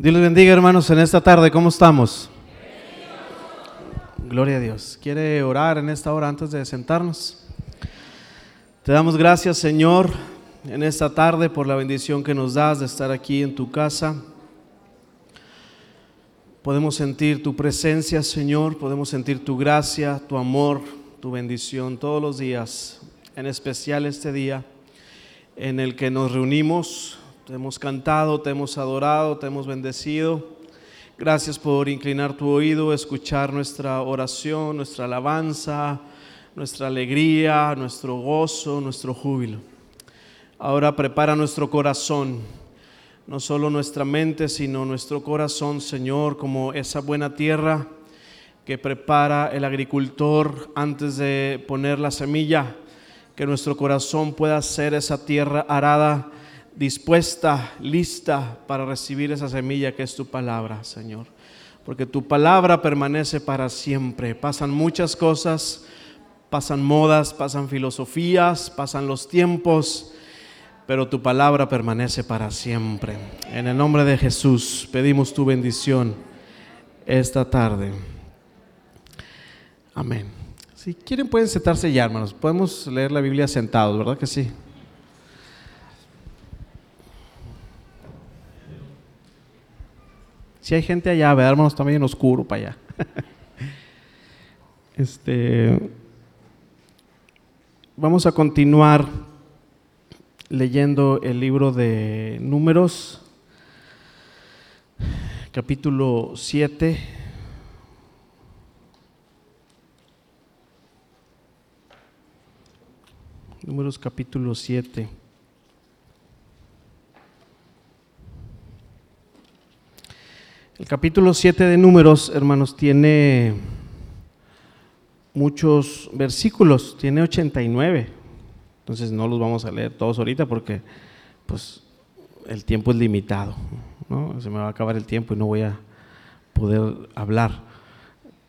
Dios les bendiga, hermanos, en esta tarde. ¿Cómo estamos? Gloria a Dios. ¿Quiere orar en esta hora antes de sentarnos? Te damos gracias, Señor, en esta tarde por la bendición que nos das de estar aquí en tu casa. Podemos sentir tu presencia, Señor, podemos sentir tu gracia, tu amor, tu bendición todos los días, en especial este día en el que nos reunimos te hemos cantado, te hemos adorado, te hemos bendecido. Gracias por inclinar tu oído, escuchar nuestra oración, nuestra alabanza, nuestra alegría, nuestro gozo, nuestro júbilo. Ahora prepara nuestro corazón, no solo nuestra mente, sino nuestro corazón, Señor, como esa buena tierra que prepara el agricultor antes de poner la semilla, que nuestro corazón pueda ser esa tierra arada dispuesta, lista para recibir esa semilla que es tu palabra, Señor. Porque tu palabra permanece para siempre. Pasan muchas cosas, pasan modas, pasan filosofías, pasan los tiempos, pero tu palabra permanece para siempre. En el nombre de Jesús pedimos tu bendición esta tarde. Amén. Si quieren pueden sentarse ya, hermanos. Podemos leer la Biblia sentados, ¿verdad que sí? Si hay gente allá, ¿verdad, hermanos? Está medio oscuro para allá. este, vamos a continuar leyendo el libro de Números, capítulo 7. Números capítulo 7. El capítulo 7 de Números, hermanos, tiene muchos versículos, tiene 89. Entonces no los vamos a leer todos ahorita porque pues el tiempo es limitado. Se me va a acabar el tiempo y no voy a poder hablar,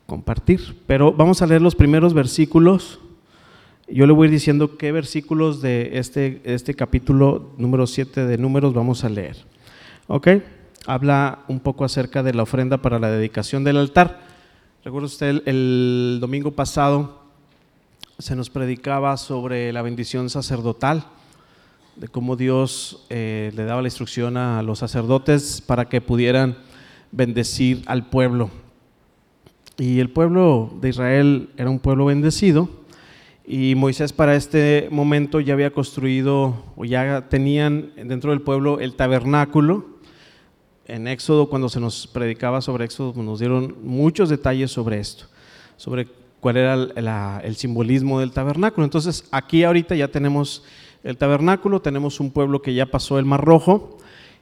compartir. Pero vamos a leer los primeros versículos. Yo le voy a ir diciendo qué versículos de este, este capítulo número 7 de Números vamos a leer. ¿Ok? Habla un poco acerca de la ofrenda para la dedicación del altar. Recuerda usted el, domingo pasado se nos predicaba sobre la bendición sacerdotal, de cómo Dios eh, le daba la instrucción a los sacerdotes para que pudieran bendecir al pueblo. Y el pueblo de Israel era un pueblo bendecido y Moisés para este momento ya había construido o ya tenían dentro del pueblo el tabernáculo en Éxodo, cuando se nos predicaba sobre Éxodo, nos dieron muchos detalles sobre esto, sobre cuál era el, simbolismo del tabernáculo. Entonces, aquí ahorita ya tenemos el tabernáculo, tenemos un pueblo que ya pasó el Mar Rojo,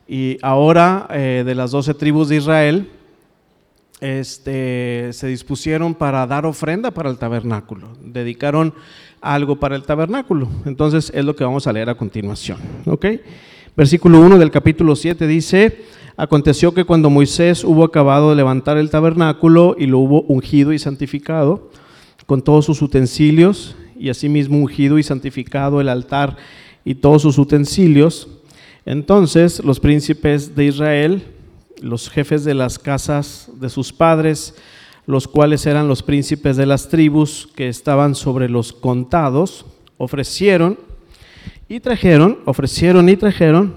y ahora eh, de las doce tribus de Israel, este, se dispusieron para dar ofrenda para el tabernáculo, dedicaron algo para el tabernáculo. Entonces, es lo que vamos a leer a continuación. ¿ok? Versículo 1 del capítulo 7 dice, Aconteció que cuando Moisés hubo acabado de levantar el tabernáculo y lo hubo ungido y santificado, con todos sus utensilios, y asimismo ungido y santificado el altar y todos sus utensilios, entonces los príncipes de Israel, los jefes de las casas de sus padres, los cuales eran los príncipes de las tribus que estaban sobre los contados, ofrecieron y trajeron, ofrecieron y trajeron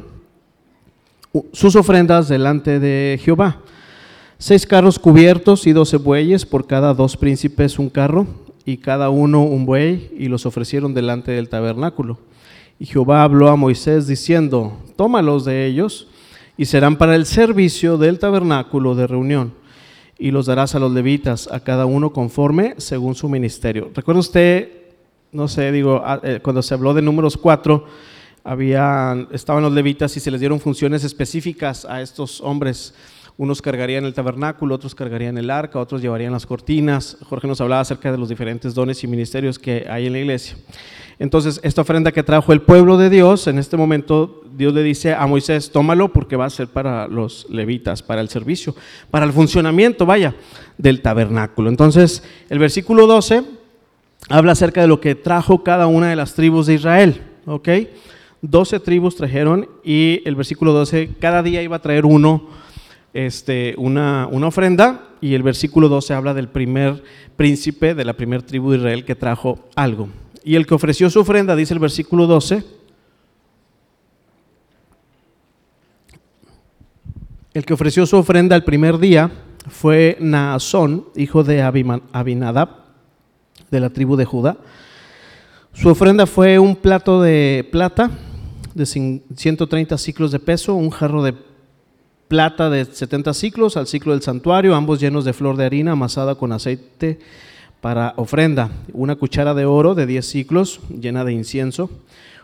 sus ofrendas delante de Jehová. Seis carros cubiertos y doce bueyes, por cada dos príncipes un carro, y cada uno un buey, y los ofrecieron delante del tabernáculo. Y Jehová habló a Moisés diciendo, tómalos de ellos, y serán para el servicio del tabernáculo de reunión, y los darás a los levitas, a cada uno conforme según su ministerio. Recuerda usted, no sé, digo, ah, eh, cuando se habló de números cuatro, había, estaban los levitas y se les dieron funciones específicas a estos hombres. Unos cargarían el tabernáculo, otros cargarían el arca, otros llevarían las cortinas. Jorge nos hablaba acerca de los diferentes dones y ministerios que hay en la iglesia. Entonces, esta ofrenda que trajo el pueblo de Dios, en este momento Dios le dice a Moisés, tómalo porque va a ser para los levitas, para el servicio, para el funcionamiento, vaya, del tabernáculo. Entonces, el versículo 12 habla acerca de lo que trajo cada una de las tribus de Israel, ¿ok? Doce tribus trajeron y el versículo 12, cada día iba a traer uno este, una, una ofrenda y el versículo 12 habla del primer príncipe de la primera tribu de Israel que trajo algo. Y el que ofreció su ofrenda, dice el versículo 12, el que ofreció su ofrenda el primer día fue Naasón, hijo de Abinadab, de la tribu de Judá. Su ofrenda fue un plato de plata de 130 ciclos de peso, un jarro de plata de 70 ciclos al ciclo del santuario, ambos llenos de flor de harina amasada con aceite para ofrenda, una cuchara de oro de 10 ciclos llena de incienso,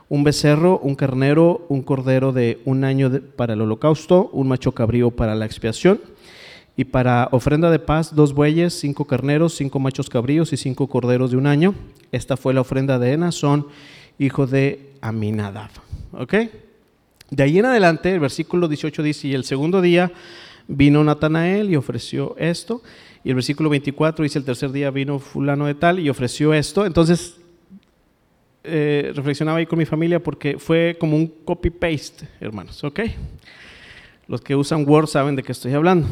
un becerro, un carnero, un cordero de un año para el holocausto, un macho cabrío para la expiación, y para ofrenda de paz, dos bueyes, cinco carneros, cinco machos cabríos y cinco corderos de un año. Esta fue la ofrenda de Enasón, hijo de Aminadab. ¿Ok? De ahí en adelante, el versículo 18 dice, y el segundo día vino Natanael y ofreció esto. Y el versículo 24 dice, el tercer día vino fulano de tal y ofreció esto. Entonces, eh, reflexionaba ahí con mi familia porque fue como un copy-paste, hermanos, ¿ok? Los que usan Word saben de qué estoy hablando.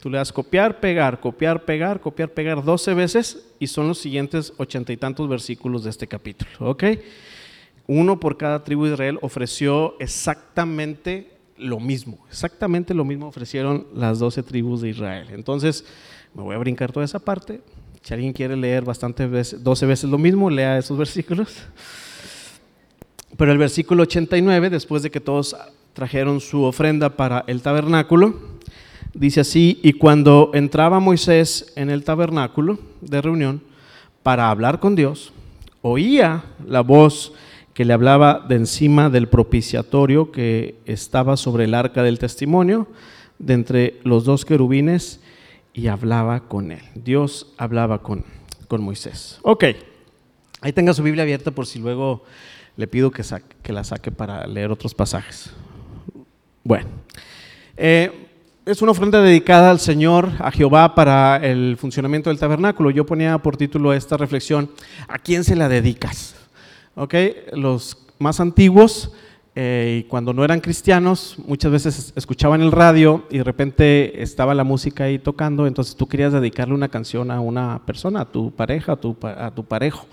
Tú le das copiar, pegar, copiar, pegar, copiar, pegar 12 veces y son los siguientes ochenta y tantos versículos de este capítulo, ¿ok? uno por cada tribu de Israel ofreció exactamente lo mismo, exactamente lo mismo ofrecieron las doce tribus de Israel. Entonces, me voy a brincar toda esa parte. Si alguien quiere leer bastantes veces, 12 veces lo mismo, lea esos versículos. Pero el versículo 89, después de que todos trajeron su ofrenda para el tabernáculo, dice así, y cuando entraba Moisés en el tabernáculo de reunión para hablar con Dios, oía la voz que le hablaba de encima del propiciatorio que estaba sobre el arca del testimonio, de entre los dos querubines, y hablaba con él. Dios hablaba con, con Moisés. Ok, ahí tenga su Biblia abierta por si luego le pido que, que la saque para leer otros pasajes. Bueno, eh, es una ofrenda dedicada al Señor, a Jehová, para el funcionamiento del tabernáculo. Yo ponía por título esta reflexión, ¿a quién se la dedicas? ¿ok? Los más antiguos, eh, cuando no eran cristianos, muchas veces escuchaban el radio y de repente estaba la música ahí tocando, entonces tú querías dedicarle una canción a una persona, a tu pareja, a tu, a parejo.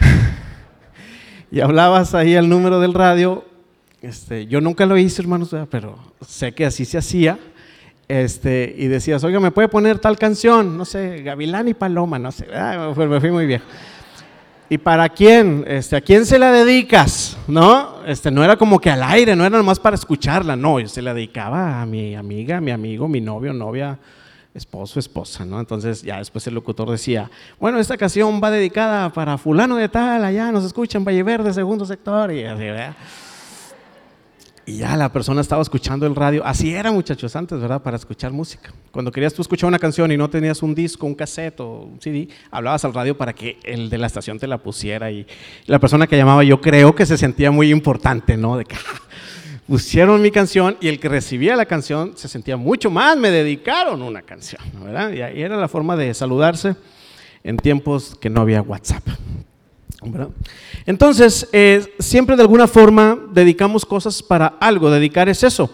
y hablabas ahí al número del radio. Este, yo nunca lo hice, hermanos, pero sé que así se hacía. Este, y decías, oiga, ¿me puede poner tal canción? No sé, Gavilán y Paloma, no sé. me fui muy viejo. ¿Y para quién? Este, ¿A quién se la dedicas? ¿No? Este, no era como que al aire, no era nomás para escucharla, no, yo se la dedicaba a mi amiga, mi amigo, mi novio, novia, esposo, esposa, ¿no? Entonces ya después el locutor decía, bueno, esta canción va dedicada para fulano de tal, allá nos escuchan Valle Verde, segundo sector, y así, ¿verdad? Y ya la persona estaba escuchando el radio. Así era, muchachos, antes, ¿verdad? Para escuchar música. Cuando querías tú escuchar una canción y no tenías un disco, un cassette o un CD, hablabas al radio para que el de la estación te la pusiera. Y la persona que llamaba, yo creo que se sentía muy importante, ¿no? De que pusieron mi canción y el que recibía la canción se sentía mucho más, me dedicaron una canción, ¿verdad? Y era la forma de saludarse en tiempos que no había WhatsApp. Entonces, eh, siempre de alguna forma dedicamos cosas para algo. Dedicar es eso,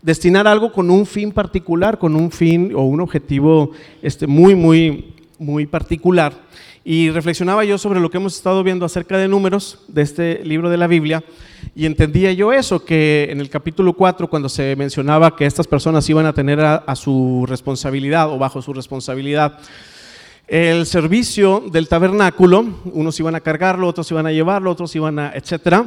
destinar algo con un fin particular, con un fin o un objetivo este, muy, muy, muy particular. Y reflexionaba yo sobre lo que hemos estado viendo acerca de números de este libro de la Biblia y entendía yo eso, que en el capítulo 4, cuando se mencionaba que estas personas iban a tener a su responsabilidad o bajo su responsabilidad, el servicio del tabernáculo, unos iban a cargarlo, otros iban a llevarlo, otros iban a, etcétera.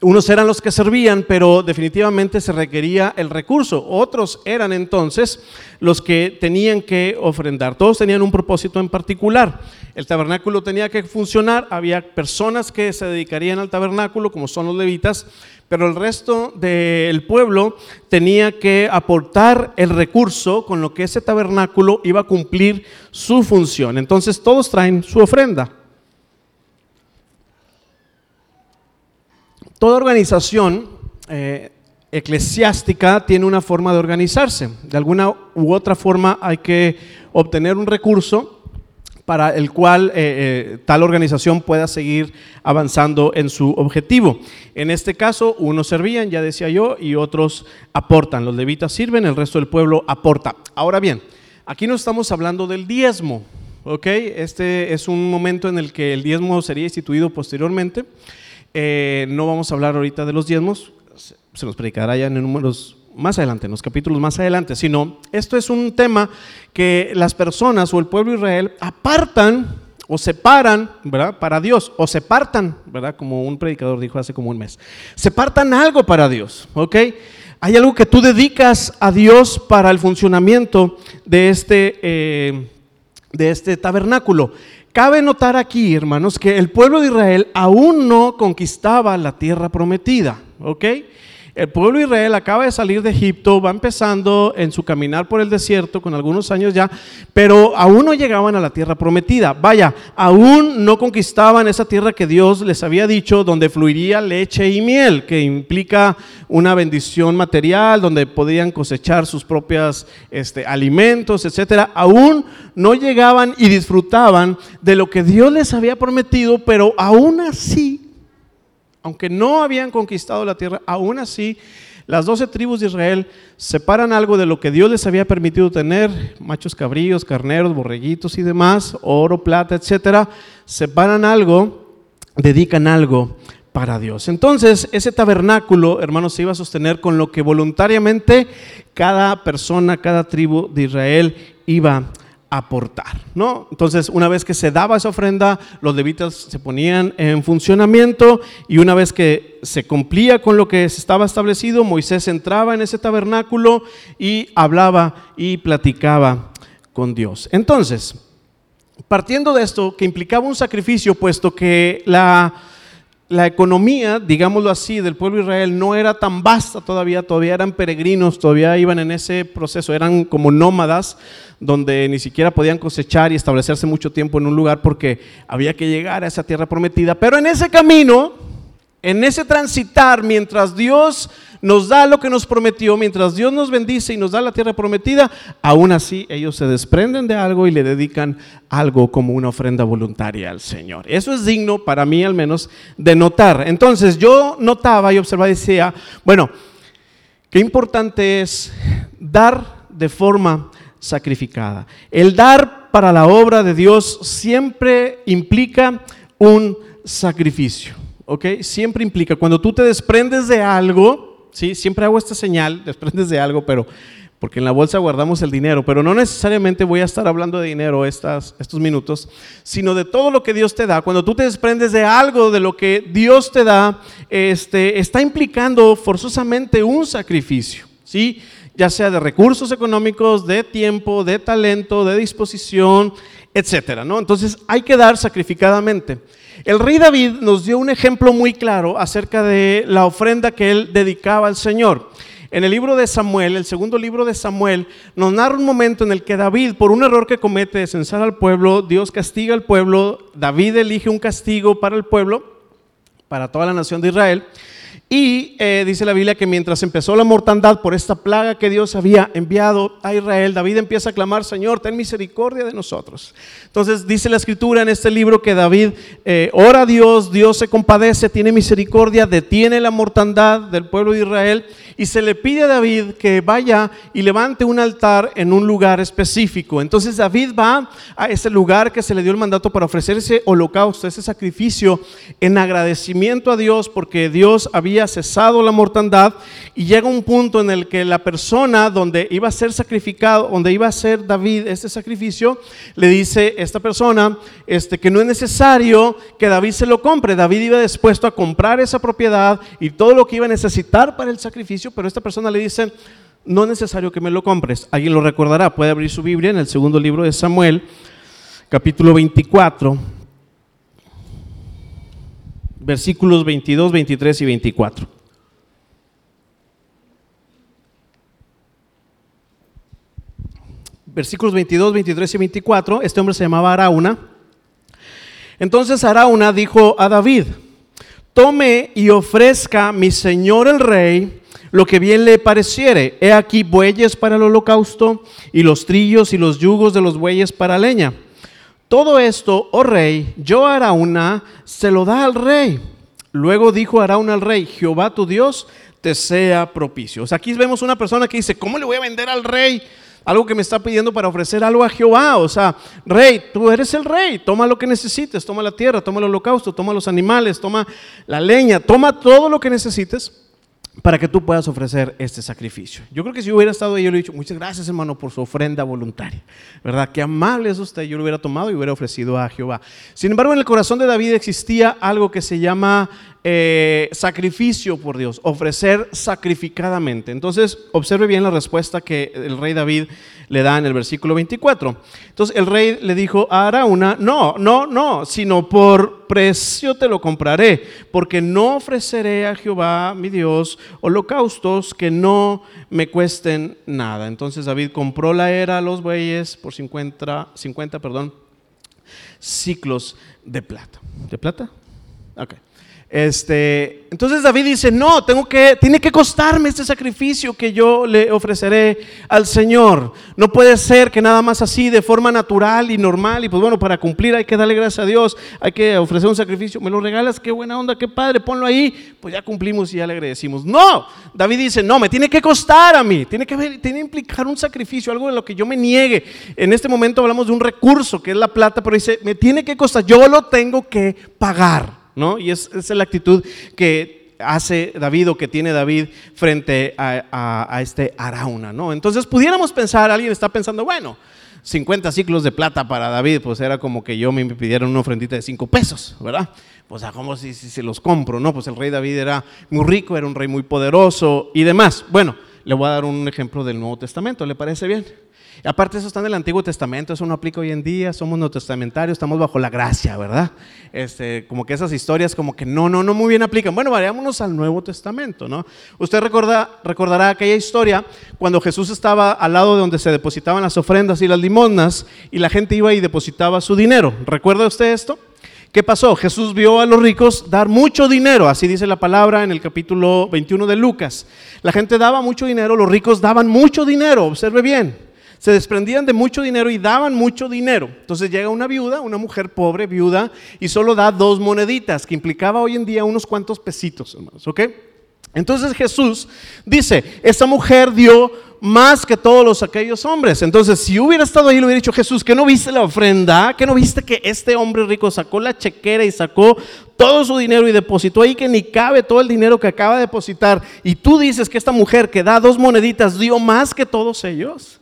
Unos eran los que servían, pero definitivamente se requería el recurso. Otros eran entonces los que tenían que ofrendar. Todos tenían un propósito en particular. El tabernáculo tenía que funcionar, había personas que se dedicarían al tabernáculo, como son los levitas, pero el resto del pueblo tenía que aportar el recurso con lo que ese tabernáculo iba a cumplir su función. Entonces todos traen su ofrenda. Toda organización eh, eclesiástica tiene una forma de organizarse. De alguna u otra forma hay que obtener un recurso para el cual eh, eh, tal organización pueda seguir avanzando en su objetivo. En este caso, unos servían, ya decía yo, y otros aportan. Los levitas sirven, el resto del pueblo aporta. Ahora bien, aquí no estamos hablando del diezmo, ¿ok? Este es un momento en el que el diezmo sería instituido posteriormente. Eh, no vamos a hablar ahorita de los diezmos, se nos predicará ya en números más adelante, en los capítulos más adelante, sino esto es un tema que las personas o el pueblo de Israel apartan o separan, ¿verdad? Para Dios, o separtan, ¿verdad? Como un predicador dijo hace como un mes. Separtan algo para Dios, ¿ok? Hay algo que tú dedicas a Dios para el funcionamiento de este, eh, de este tabernáculo. Cabe notar aquí, hermanos, que el pueblo de Israel aún no conquistaba la tierra prometida, ¿ok? El pueblo de Israel acaba de salir de Egipto, va empezando en su caminar por el desierto con algunos años ya, pero aún no llegaban a la tierra prometida. Vaya, aún no conquistaban esa tierra que Dios les había dicho, donde fluiría leche y miel, que implica una bendición material, donde podían cosechar sus propios este, alimentos, etcétera. Aún no llegaban y disfrutaban de lo que Dios les había prometido, pero aún así aunque no habían conquistado la tierra, aún así las doce tribus de Israel separan algo de lo que Dios les había permitido tener, machos cabríos, carneros, borreguitos y demás, oro, plata, etcétera, separan algo, dedican algo para Dios. Entonces, ese tabernáculo, hermanos, se iba a sostener con lo que voluntariamente cada persona, cada tribu de Israel iba a aportar, ¿no? Entonces, una vez que se daba esa ofrenda, los levitas se ponían en funcionamiento y una vez que se cumplía con lo que estaba establecido, Moisés entraba en ese tabernáculo y hablaba y platicaba con Dios. Entonces, partiendo de esto, que implicaba un sacrificio, puesto que la la economía, digámoslo así, del pueblo Israel no era tan vasta todavía, todavía eran peregrinos, todavía iban en ese proceso, eran como nómadas, donde ni siquiera podían cosechar y establecerse mucho tiempo en un lugar porque había que llegar a esa tierra prometida. Pero en ese camino, en ese transitar, mientras Dios nos da lo que nos prometió, mientras Dios nos bendice y nos da la tierra prometida, aún así ellos se desprenden de algo y le dedican algo como una ofrenda voluntaria al Señor. Eso es digno para mí al menos de notar. Entonces yo notaba y observaba y decía, bueno, qué importante es dar de forma sacrificada. El dar para la obra de Dios siempre implica un sacrificio, ¿ok? Siempre implica, cuando tú te desprendes de algo, ¿sí? Siempre hago esta señal, desprendes de algo, pero porque en la bolsa guardamos el dinero, pero no necesariamente voy a estar hablando de dinero estos minutos, sino de todo lo que Dios te da. Cuando tú te desprendes de algo de lo que Dios te da, este, está implicando forzosamente un sacrificio, ¿sí? Ya sea de recursos económicos, de tiempo, de talento, de disposición, etcétera, ¿no? Entonces hay que dar sacrificadamente. El rey David nos dio un ejemplo muy claro acerca de la ofrenda que él dedicaba al Señor. En el libro de Samuel, el segundo libro de Samuel, nos narra un momento en el que David, por un error que comete de censar al pueblo, Dios castiga al pueblo, David elige un castigo para el pueblo, para toda la nación de Israel. Y eh, dice la Biblia que mientras empezó la mortandad por esta plaga que Dios había enviado a Israel, David empieza a clamar, Señor, ten misericordia de nosotros. Entonces dice la escritura en este libro que David eh, ora a Dios, Dios se compadece, tiene misericordia, detiene la mortandad del pueblo de Israel y se le pide a David que vaya y levante un altar en un lugar específico. Entonces David va a ese lugar que se le dio el mandato para ofrecer ese holocausto, ese sacrificio en agradecimiento a Dios porque Dios había cesado la mortandad y llega un punto en el que la persona donde iba a ser sacrificado, donde iba a ser David este sacrificio, le dice esta persona este, que no es necesario que David se lo compre. David iba dispuesto a comprar esa propiedad y todo lo que iba a necesitar para el sacrificio pero esta persona le dice, no es necesario que me lo compres. Alguien lo recordará, puede abrir su Biblia en el segundo libro de Samuel, capítulo 24, versículos 22, 23 y 24. Versículos 22, 23 y 24, este hombre se llamaba Arauna. Entonces Arauna dijo a David, tome y ofrezca mi señor el rey lo que bien le pareciere. He aquí bueyes para el holocausto y los trillos y los yugos de los bueyes para leña. Todo esto, oh rey, yo Arauna, se lo da al rey. Luego dijo Arauna al rey, Jehová tu Dios te sea propicio. O sea, aquí vemos una persona que dice, ¿cómo le voy a vender al rey? Algo que me está pidiendo para ofrecer algo a Jehová. O sea, rey, tú eres el rey, toma lo que necesites, toma la tierra, toma el holocausto, toma los animales, toma la leña, toma todo lo que necesites para que tú puedas ofrecer este sacrificio. Yo creo que si yo hubiera estado ahí, yo le hubiera dicho, muchas gracias hermano por su ofrenda voluntaria. ¿Verdad? Qué amable es usted. Yo lo hubiera tomado y hubiera ofrecido a Jehová. Sin embargo, en el corazón de David existía algo que se llama eh, sacrificio por Dios, ofrecer sacrificadamente. Entonces, observe bien la respuesta que el rey David le da en el versículo 24. Entonces, el rey le dijo a Arauna, no, no, no, sino por precio te lo compraré, porque no ofreceré a Jehová, mi Dios, holocaustos que no me cuesten nada. Entonces, David compró la era a los bueyes por 50, 50 perdón, ciclos de plata. ¿De plata? Ok. Este, entonces David dice, no, tengo que, tiene que costarme este sacrificio que yo le ofreceré al Señor. No puede ser que nada más así, de forma natural y normal, y pues bueno, para cumplir hay que darle gracias a Dios, hay que ofrecer un sacrificio, me lo regalas, qué buena onda, qué padre, ponlo ahí, pues ya cumplimos y ya le agradecimos. No, David dice, no, me tiene que costar a mí, tiene que, tiene que implicar un sacrificio, algo de lo que yo me niegue. En este momento hablamos de un recurso que es la plata, pero dice, me tiene que costar, yo lo tengo que pagar. ¿No? Y es, es la actitud que hace David o que tiene David frente a, este Arauna, ¿no? Entonces pudiéramos pensar, alguien está pensando, bueno, 50 ciclos de plata para David, pues era como que yo me pidiera una ofrendita de 5 pesos, ¿verdad? Pues a como si, si se los compro, ¿no? Pues el rey David era muy rico, era un rey muy poderoso y demás. Bueno, le voy a dar un ejemplo del Nuevo Testamento, ¿le parece bien? Aparte eso está en el Antiguo Testamento, eso no aplica hoy en día, somos no testamentarios, estamos bajo la gracia, ¿verdad? Este, como que esas historias como que no, no, no muy bien aplican. Bueno, vayámonos al Nuevo Testamento, ¿no? Usted recorda, recordará aquella historia cuando Jesús estaba al lado de donde se depositaban las ofrendas y las limosnas y la gente iba y depositaba su dinero. ¿Recuerda usted esto? ¿Qué pasó? Jesús vio a los ricos dar mucho dinero, así dice la palabra en el capítulo 21 de Lucas. La gente daba mucho dinero, los ricos daban mucho dinero, observe bien se desprendían de mucho dinero y daban mucho dinero. Entonces llega una viuda, una mujer pobre, viuda, y solo da dos moneditas, que implicaba hoy en día unos cuantos pesitos, hermanos, ¿ok? Entonces Jesús dice, esta mujer dio más que todos los aquellos hombres. Entonces, si hubiera estado ahí, le hubiera dicho Jesús, que no viste la ofrenda? que no viste que este hombre rico sacó la chequera y sacó todo su dinero y depositó ahí que ni cabe todo el dinero que acaba de depositar? Y tú dices que esta mujer que da dos moneditas dio más que todos ellos.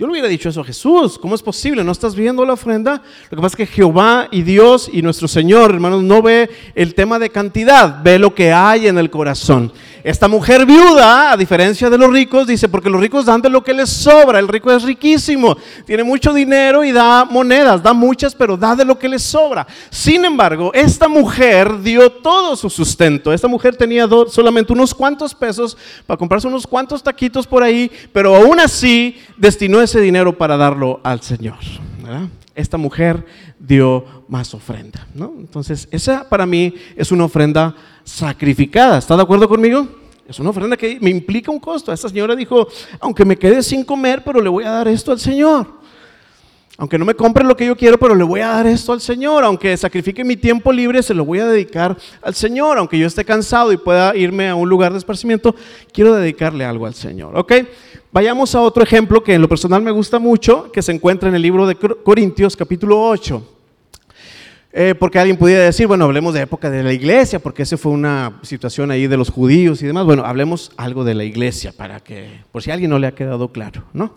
Yo le hubiera dicho eso a Jesús. ¿Cómo es posible? ¿No estás viendo la ofrenda? Lo que pasa es que Jehová y Dios y nuestro Señor, hermanos, no ve el tema de cantidad, ve lo que hay en el corazón. Esta mujer viuda, a diferencia de los ricos, dice, porque los ricos dan de lo que les sobra. El rico es riquísimo, tiene mucho dinero y da monedas, da muchas, pero da de lo que les sobra. Sin embargo, esta mujer dio todo su sustento. Esta mujer tenía solamente unos cuantos pesos para comprarse unos cuantos taquitos por ahí, pero aún así destinó ese dinero para darlo al Señor. Esta mujer dio más ofrenda. ¿no? Entonces, esa para mí es una ofrenda sacrificada. ¿Está de acuerdo conmigo? Es una ofrenda que me implica un costo. Esta señora dijo, aunque me quede sin comer, pero le voy a dar esto al Señor. Aunque no me compre lo que yo quiero, pero le voy a dar esto al Señor. Aunque sacrifique mi tiempo libre, se lo voy a dedicar al Señor. Aunque yo esté cansado y pueda irme a un lugar de esparcimiento, quiero dedicarle algo al Señor. ¿Ok? Vayamos a otro ejemplo que en lo personal me gusta mucho, que se encuentra en el libro de Corintios capítulo 8. Eh, porque alguien pudiera decir, bueno, hablemos de época de la iglesia, porque esa fue una situación ahí de los judíos y demás. Bueno, hablemos algo de la iglesia, para que, por si a alguien no le ha quedado claro, ¿no?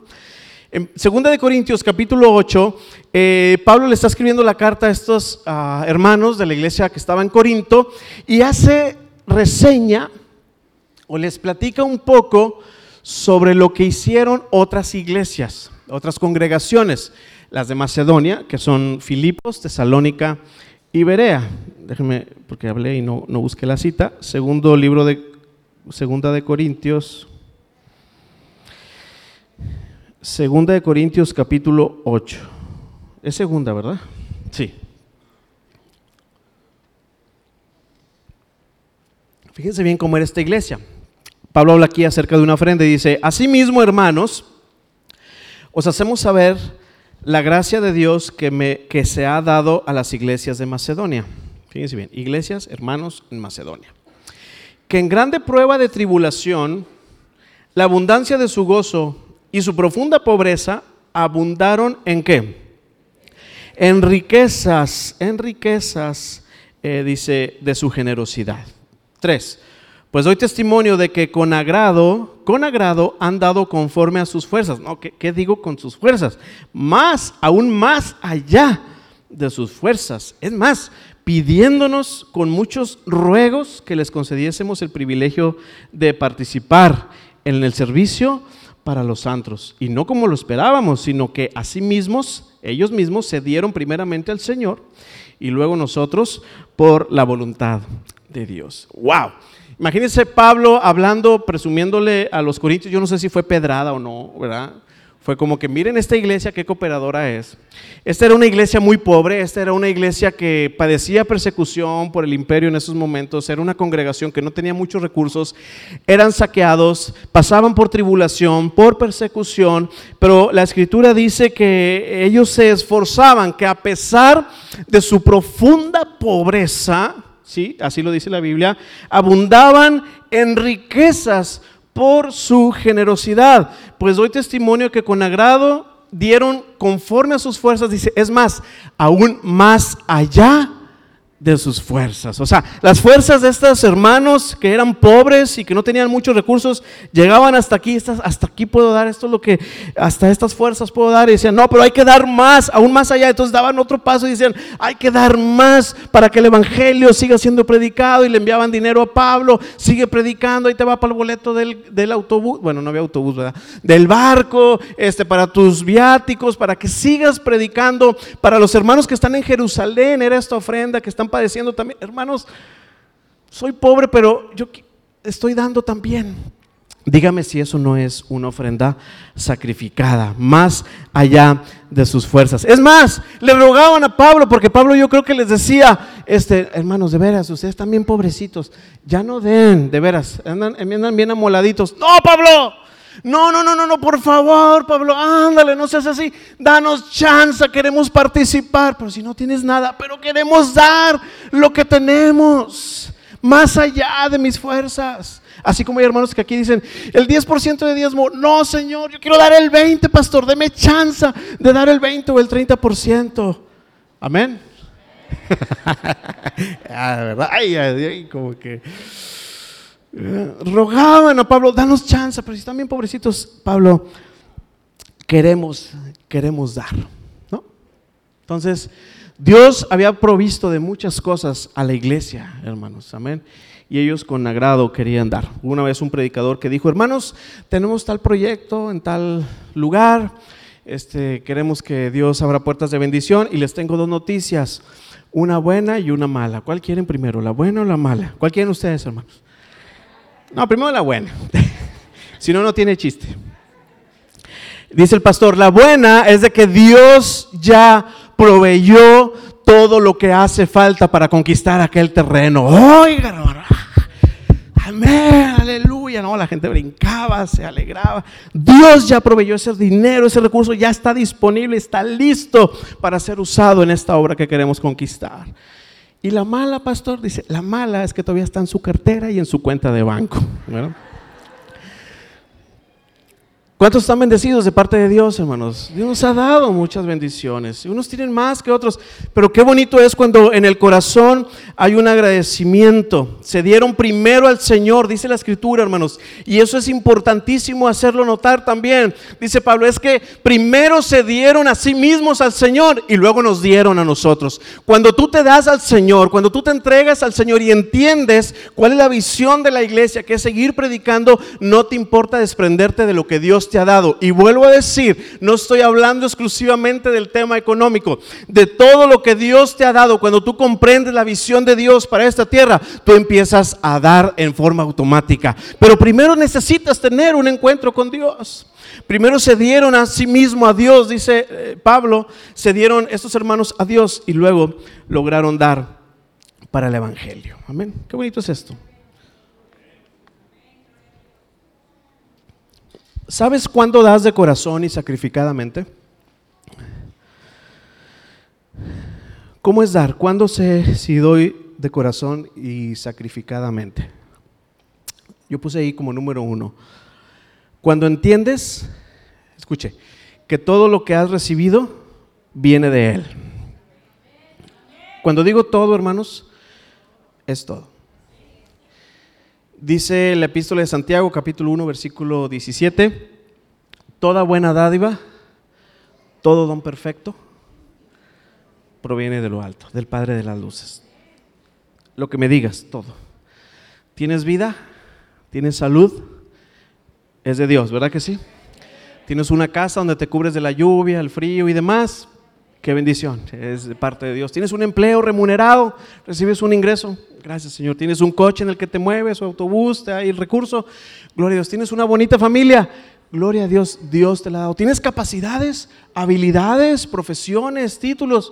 En segunda de Corintios capítulo 8, eh, Pablo le está escribiendo la carta a estos ah, hermanos de la iglesia que estaba en Corinto y hace reseña o les platica un poco sobre lo que hicieron otras iglesias, otras congregaciones, las de Macedonia, que son Filipos, Tesalónica y Berea. Déjenme, porque hablé y no, no busqué la cita. Segundo libro de Segunda de Corintios. Segunda de Corintios capítulo 8. Es segunda, ¿verdad? Sí. Fíjense bien cómo era esta iglesia. Pablo habla aquí acerca de una ofrenda y dice, asimismo hermanos, os hacemos saber la gracia de Dios que, me, que se ha dado a las iglesias de Macedonia. Fíjense bien, iglesias, hermanos en Macedonia. Que en grande prueba de tribulación, la abundancia de su gozo y su profunda pobreza abundaron en qué? En riquezas, en riquezas, eh, dice, de su generosidad. Tres, pues doy testimonio de que con agrado, con agrado han dado conforme a sus fuerzas. No, ¿qué, digo con sus fuerzas? Más, aún más allá de sus fuerzas. Es más, pidiéndonos con muchos ruegos que les concediésemos el privilegio de participar en el servicio para los santos. Y no como lo esperábamos, sino que así mismos, ellos mismos se dieron primeramente al Señor y luego nosotros por la voluntad de Dios. ¡Wow! Imagínense Pablo hablando, presumiéndole a los corintios, yo no sé si fue pedrada o no, ¿verdad? Fue como que miren esta iglesia qué cooperadora es. Esta era una iglesia muy pobre, esta era una iglesia que padecía persecución por el imperio en esos momentos, era una congregación que no tenía muchos recursos, eran saqueados, pasaban por tribulación, por persecución, pero la escritura dice que ellos se esforzaban, que a pesar de su profunda pobreza, ¿sí? Así lo dice la Biblia, abundaban en riquezas por su generosidad. Pues doy testimonio que con agrado dieron conforme a sus fuerzas, dice, es más, aún más allá de sus fuerzas. O sea, las fuerzas de estos hermanos que eran pobres y que no tenían muchos recursos, llegaban hasta aquí, hasta aquí puedo dar, esto es lo que, hasta estas fuerzas puedo dar. Y decían, no, pero hay que dar más, aún más allá. Entonces daban otro paso y decían, hay que dar más para que el Evangelio siga siendo predicado. Y le enviaban dinero a Pablo, sigue predicando, ahí te va para el boleto del, del autobús. Bueno, no había autobús, ¿verdad? Del barco, este, para tus viáticos, para que sigas predicando. Para los hermanos que están en Jerusalén, era esta ofrenda que están padeciendo también. Hermanos, soy pobre, pero yo estoy dando también. Dígame si eso no es una ofrenda sacrificada, más allá de sus fuerzas. Es más, le rogaban a Pablo, porque Pablo yo creo que les decía, este, hermanos, de veras, ustedes bien pobrecitos, ya no den, de veras, andan, andan bien amoladitos. No, Pablo, no, no, no, no, no, por favor, Pablo, ándale, no seas así. Danos chance, queremos participar. Pero si no tienes nada, pero queremos dar lo que tenemos, más allá de mis fuerzas. Así como hay hermanos que aquí dicen, el 10% de diezmo, no, Señor, yo quiero dar el 20, pastor, deme chance de dar el 20 o el 30%. Amén. ah, ¿verdad? Ay, ay, como que rogaban a Pablo, danos chance, pero si están bien pobrecitos, Pablo, queremos, queremos dar, ¿no? Entonces, Dios había provisto de muchas cosas a la iglesia, hermanos, amén. Y ellos con agrado querían dar. Una vez un predicador que dijo, hermanos, tenemos tal proyecto en tal lugar, este, queremos que Dios abra puertas de bendición y les tengo dos noticias, una buena y una mala. ¿Cuál quieren primero, la buena o la mala? ¿Cuál quieren ustedes, hermanos? No, primero la buena. si no, no tiene chiste. Dice el pastor, la buena es de que Dios ya proveyó todo lo que hace falta para conquistar aquel terreno. Oiga. Amén, aleluya. No, la gente brincaba, se alegraba. Dios ya proveyó ese dinero, ese recurso ya está disponible, está listo para ser usado en esta obra que queremos conquistar. Y la mala, pastor, dice, la mala es que todavía está en su cartera y en su cuenta de banco. ¿Cuántos están bendecidos de parte de Dios, hermanos? Dios nos ha dado muchas bendiciones. Unos tienen más que otros, pero qué bonito es cuando en el corazón hay un agradecimiento. Se dieron primero al Señor, dice la Escritura, hermanos. Y eso es importantísimo hacerlo notar también. Dice Pablo, es que primero se dieron a sí mismos al Señor y luego nos dieron a nosotros. Cuando tú te das al Señor, cuando tú te entregas al Señor y entiendes cuál es la visión de la iglesia, que es seguir predicando, no te importa desprenderte de lo que Dios te ha dado. Y vuelvo a decir, no estoy hablando exclusivamente del tema económico, de todo lo que Dios te ha dado. Cuando tú comprendes la visión de Dios para esta tierra, tú empiezas a dar en forma automática. Pero primero necesitas tener un encuentro con Dios. Primero se dieron a sí mismo a Dios, dice eh, Pablo, se dieron estos hermanos a Dios y luego lograron dar para el Evangelio. Amén. Qué bonito es esto. ¿Sabes cuándo das de corazón y sacrificadamente? ¿Cómo es dar? ¿Cuándo sé si doy de corazón y sacrificadamente? Yo puse ahí como número uno. Cuando entiendes, escuche, que todo lo que has recibido viene de Él. Cuando digo todo, hermanos, es todo. Dice la epístola de Santiago, capítulo 1, versículo 17, toda buena dádiva, todo don perfecto, proviene de lo alto, del Padre de las Luces. Lo que me digas, todo. ¿Tienes vida? ¿Tienes salud? Es de Dios, ¿verdad que sí? ¿Tienes una casa donde te cubres de la lluvia, el frío y demás? Qué bendición, es parte de Dios. ¿Tienes un empleo remunerado? ¿Recibes un ingreso? Gracias, Señor. ¿Tienes un coche en el que te mueves, o autobús, te hay el recurso? Gloria a Dios. ¿Tienes una bonita familia? Gloria a Dios, Dios te la ha dado. ¿Tienes capacidades, habilidades, profesiones, títulos?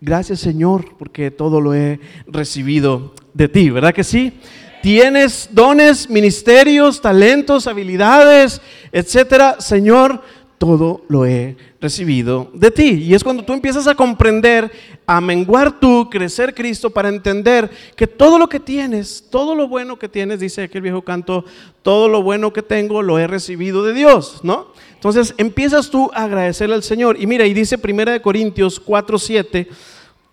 Gracias, Señor, porque todo lo he recibido de ti, ¿verdad que sí? Tienes dones, ministerios, talentos, habilidades, etcétera. Señor, todo lo he recibido de ti. Y es cuando tú empiezas a comprender, a menguar tú, crecer Cristo para entender que todo lo que tienes, todo lo bueno que tienes, dice aquel viejo canto, todo lo bueno que tengo lo he recibido de Dios, ¿no? Entonces empiezas tú a agradecerle al Señor. Y mira, y dice 1 Corintios 4, 7,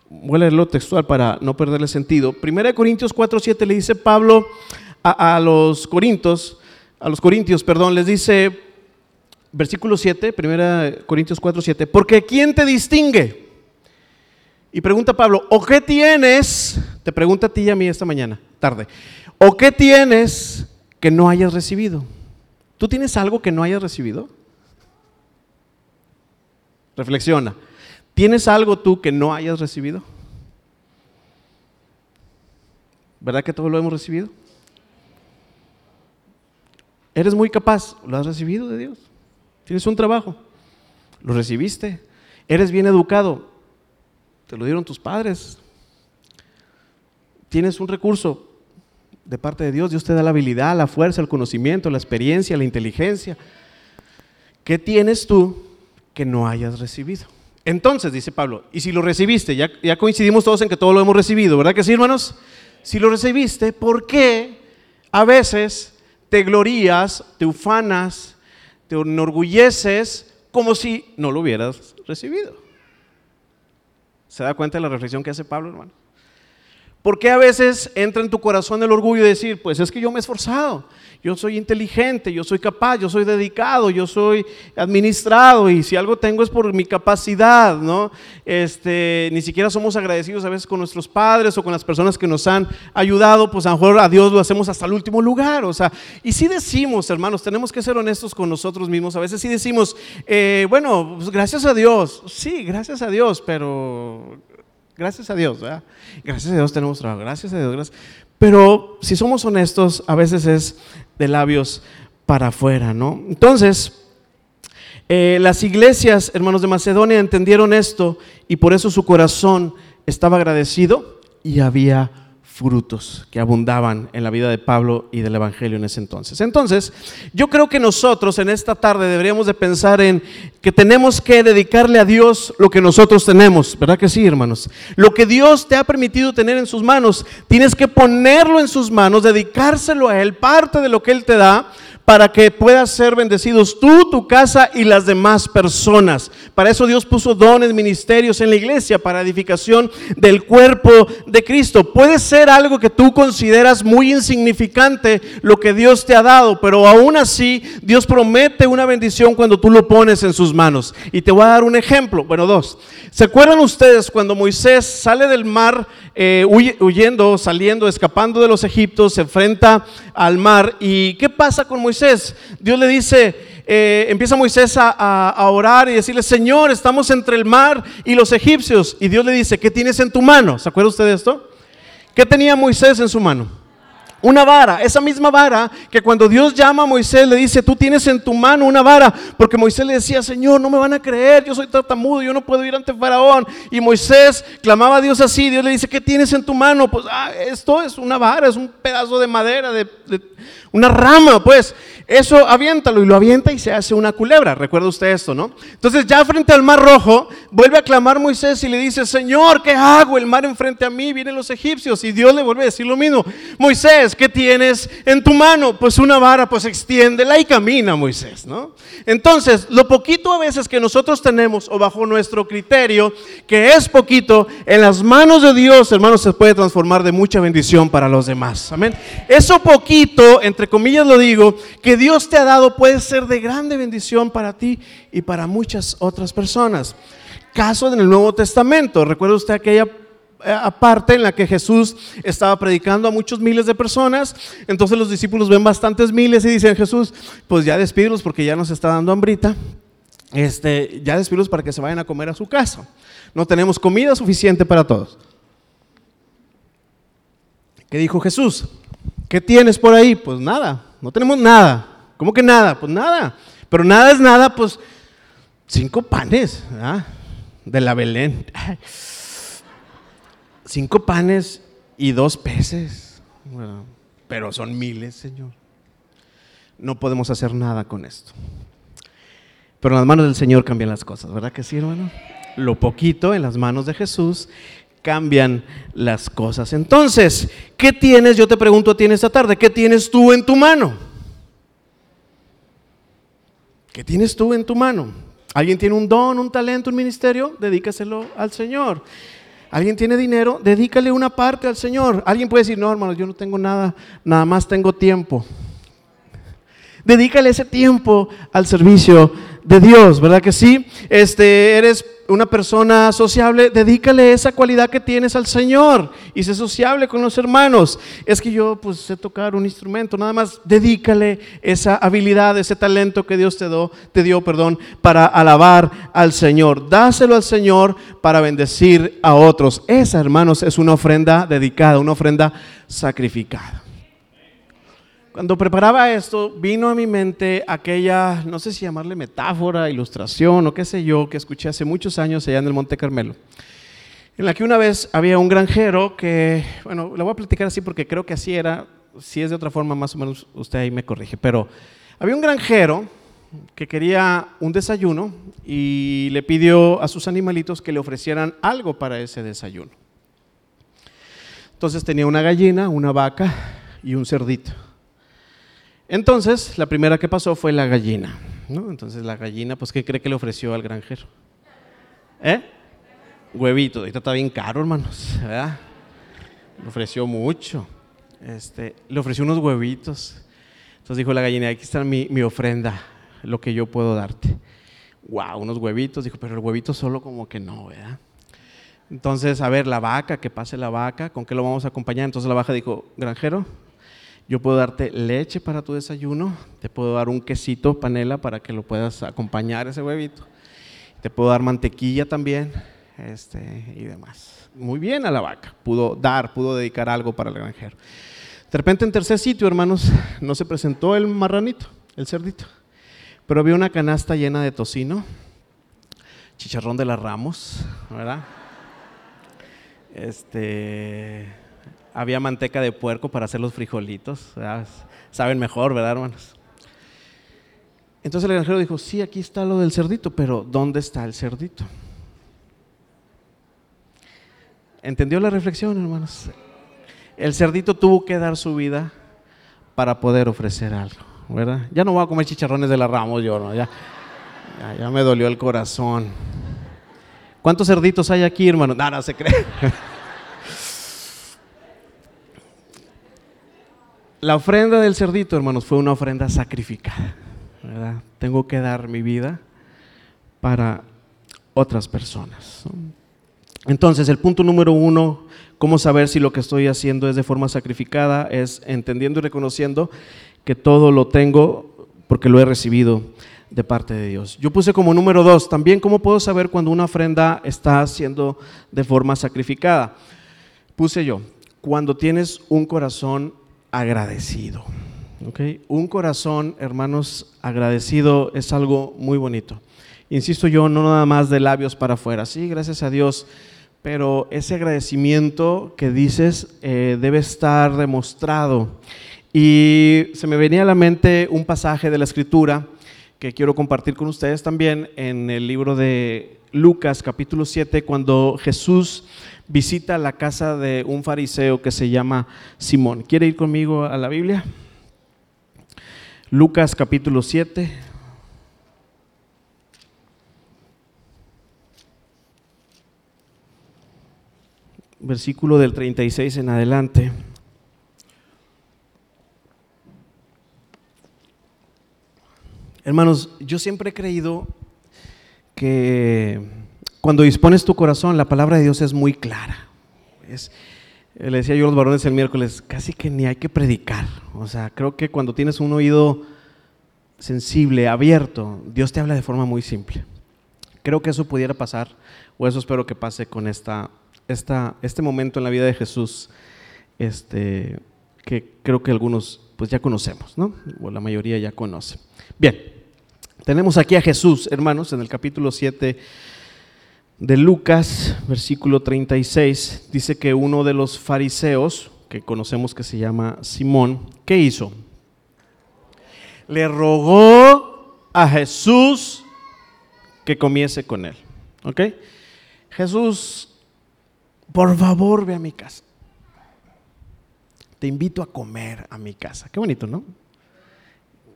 voy a leerlo textual para no perderle sentido. 1 Corintios 4, 7 le dice Pablo a, los Corintios, a los Corintios, perdón, les dice, versículo 7, 1 Corintios 4, 7, porque ¿quién te distingue? Y pregunta Pablo, ¿o qué tienes? Te pregunta a ti y a mí esta mañana, tarde, ¿o qué tienes que no hayas recibido? ¿Tú tienes algo que no hayas recibido? Reflexiona. ¿Tienes algo tú que no hayas recibido? ¿Verdad que todo lo hemos recibido? Eres muy capaz, lo has recibido de Dios. Tienes un trabajo, lo recibiste. Eres bien educado, te lo dieron tus padres. Tienes un recurso de parte de Dios, Dios te da la habilidad, la fuerza, el conocimiento, la experiencia, la inteligencia. ¿Qué tienes tú que no hayas recibido? Entonces, dice Pablo, y si lo recibiste, ya, ya coincidimos todos en que todo lo hemos recibido, ¿verdad que sí, hermanos? Si lo recibiste, ¿por qué a veces te glorías, te ufanas, te enorgulleces como si no lo hubieras recibido. ¿Se da cuenta de la reflexión que hace Pablo, hermano? ¿Por qué a veces entra en tu corazón el orgullo de decir, pues es que yo me he esforzado, yo soy inteligente, yo soy capaz, yo soy dedicado, yo soy administrado y si algo tengo es por mi capacidad, ¿no? Este, ni siquiera somos agradecidos a veces con nuestros padres o con las personas que nos han ayudado, pues a lo mejor a Dios lo hacemos hasta el último lugar, o sea, y si decimos, hermanos, tenemos que ser honestos con nosotros mismos, a veces sí decimos, eh, bueno, pues gracias a Dios, sí, gracias a Dios, pero gracias a Dios, ¿verdad? Gracias a Dios tenemos trabajo, gracias a Dios, gracias. Pero si somos honestos, a veces es de labios para afuera, ¿no? Entonces, eh, las iglesias, hermanos de Macedonia, entendieron esto y por eso su corazón estaba agradecido y había frutos que abundaban en la vida de Pablo y del Evangelio en ese entonces. Entonces, yo creo que nosotros en esta tarde deberíamos de pensar en que tenemos que dedicarle a Dios lo que nosotros tenemos, ¿verdad que sí, hermanos? Lo que Dios te ha permitido tener en sus manos, tienes que ponerlo en sus manos, dedicárselo a Él, parte de lo que Él te da, para que puedas ser bendecidos tú, tu casa y las demás personas. Para eso Dios puso dones, ministerios en la iglesia, para edificación del cuerpo de Cristo. Puede ser algo que tú consideras muy insignificante lo que Dios te ha dado, pero aún así Dios promete una bendición cuando tú lo pones en sus manos. Y te voy a dar un ejemplo, bueno, dos. ¿Se acuerdan ustedes cuando Moisés sale del mar eh, huyendo, saliendo, escapando de los egiptos, se enfrenta al mar? ¿Y qué pasa con Moisés? Dios le dice, eh, empieza Moisés a, orar y decirle, Señor, estamos entre el mar y los egipcios. Y Dios le dice, ¿qué tienes en tu mano? ¿Se acuerda usted de esto? ¿Qué tenía Moisés en su mano? Una vara, esa misma vara que cuando Dios llama a Moisés le dice, tú tienes en tu mano una vara, porque Moisés le decía, Señor, no me van a creer, yo soy tartamudo, yo no puedo ir ante Faraón. Y Moisés clamaba a Dios así, Dios le dice, ¿qué tienes en tu mano? Pues ah, esto es una vara, es un pedazo de madera, de una rama, pues. Eso aviéntalo y lo avienta y se hace una culebra. Recuerda usted esto, ¿no? Entonces ya frente al mar rojo, vuelve a clamar Moisés y le dice, Señor, ¿qué hago? El mar enfrente a mí, vienen los egipcios. Y Dios le vuelve a decir lo mismo. Moisés, ¿qué tienes en tu mano? Pues una vara, pues extiéndela y camina, Moisés, ¿no? Entonces, lo poquito a veces que nosotros tenemos o bajo nuestro criterio, que es poquito, en las manos de Dios, hermanos, se puede transformar de mucha bendición para los demás. Amén. Eso poquito, entre comillas lo digo, que Dios te ha dado puede ser de grande bendición para ti y para muchas otras personas. Caso en el Nuevo Testamento. ¿Recuerda usted aquella eh, parte en la que Jesús estaba predicando a muchos miles de personas. Entonces los discípulos ven bastantes miles y dicen, Jesús, pues ya despídelos porque ya nos está dando hambrita. Este, ya despídelos para que se vayan a comer a su casa. No tenemos comida suficiente para todos. ¿Qué dijo Jesús? ¿Qué tienes por ahí? Pues nada, no tenemos nada. ¿Cómo que nada? Pues nada. Pero nada es nada, pues cinco panes de la Belén. Cinco panes y dos peces. pero son miles, Señor. No podemos hacer nada con esto. Pero en las manos del Señor cambian las cosas, ¿verdad que sí, hermano? Lo poquito en las manos de Jesús cambian las cosas. Entonces, ¿qué tienes? Yo te pregunto a ti en esta tarde, ¿qué tienes tú en tu mano? ¿Qué tienes tú en tu mano? ¿Alguien tiene un don, un talento, un ministerio? Dedícaselo al Señor. ¿Alguien tiene dinero? Dedícale una parte al Señor. Alguien puede decir, no, hermano, yo no tengo nada, nada más tengo tiempo. Dedícale ese tiempo al servicio de Dios, ¿verdad que sí? Este, eres una persona sociable, dedícale esa cualidad que tienes al Señor y sé sociable con los hermanos. Es que yo pues sé tocar un instrumento, nada más dedícale esa habilidad, ese talento que Dios te, dio, te dio, perdón, para alabar al Señor. Dáselo al Señor para bendecir a otros. Esa, hermanos, es una ofrenda dedicada, una ofrenda sacrificada. Cuando preparaba esto, vino a mi mente aquella, no sé si llamarle metáfora, ilustración o qué sé yo, que escuché hace muchos años allá en el Monte Carmelo, en la que una vez había un granjero que, bueno, le voy a platicar así porque creo que así era, si es de otra forma más o menos usted ahí me corrige, pero había un granjero que quería un desayuno y le pidió a sus animalitos que le ofrecieran algo para ese desayuno. Entonces tenía una gallina, una vaca y un cerdito. Entonces, la primera que pasó fue la gallina. ¿no? Entonces, la gallina, pues, ¿qué cree que le ofreció al granjero? ¿Eh? Huevito. Ahorita está bien caro, hermanos. ¿verdad? Le ofreció mucho. Este, le ofreció unos huevitos. Entonces dijo la gallina, aquí está mi, mi ofrenda, lo que yo puedo darte. Wow, unos huevitos. Dijo, pero el huevito solo como que no, ¿verdad? Entonces, a ver, la vaca, que pase la vaca, ¿con qué lo vamos a acompañar? Entonces la vaca dijo, granjero, yo puedo darte leche para tu desayuno, te puedo dar un quesito panela para que lo puedas acompañar ese huevito. Te puedo dar mantequilla también este, y demás. Muy bien a la vaca, pudo dar, pudo dedicar algo para el granjero. De repente en tercer sitio, hermanos, no se presentó el marranito, el cerdito, pero había una canasta llena de tocino, chicharrón de las ramos, ¿verdad? Este, había manteca de puerco para hacer los frijolitos. Saben mejor, ¿verdad, hermanos? Entonces el granjero dijo, sí, aquí está lo del cerdito, pero ¿dónde está el cerdito? ¿Entendió la reflexión, hermanos? El cerdito tuvo que dar su vida para poder ofrecer algo, ¿verdad? Ya no voy a comer chicharrones de la Ramos, yo, ¿no? Ya, ya, me dolió el corazón. ¿Cuántos cerditos hay aquí, hermano? Nada, no se cree. La ofrenda del cerdito, hermanos, fue una ofrenda sacrificada. Tengo que dar mi vida para otras personas. Entonces, el punto número uno, cómo saber si lo que estoy haciendo es de forma sacrificada, es entendiendo y reconociendo que todo lo tengo porque lo he recibido de parte de Dios. Yo puse como número dos, también cómo puedo saber cuando una ofrenda está siendo de forma sacrificada. Puse yo, cuando tienes un corazón agradecido. ¿okay? Un corazón, hermanos, agradecido es algo muy bonito. Insisto yo, no nada más de labios para afuera, sí, gracias a Dios, pero ese agradecimiento que dices eh, debe estar demostrado Y se me venía a la mente un pasaje de la escritura que quiero compartir con ustedes también en el libro de Lucas capítulo 7, cuando Jesús visita la casa de un fariseo que se llama Simón. ¿Quiere ir conmigo a la Biblia? Lucas capítulo 7. Versículo del 36 en adelante. Hermanos, yo siempre he creído que cuando dispones tu corazón, la palabra de Dios es muy clara. Es, le decía yo a los varones el miércoles, casi que ni hay que predicar. O sea, creo que cuando tienes un oído sensible, abierto, Dios te habla de forma muy simple. Creo que eso pudiera pasar, o eso espero que pase con esta, esta, este momento en la vida de Jesús, este, que creo que algunos pues ya conocemos, ¿no? O la mayoría ya conoce. Bien, tenemos aquí a Jesús, hermanos, en el capítulo 7 de Lucas, versículo 36, dice que uno de los fariseos, que conocemos que se llama Simón, ¿qué hizo? Le rogó a Jesús que comiese con él. ¿Ok? Jesús, por favor, ve a mi casa. Te invito a comer a mi casa. Qué bonito, ¿no?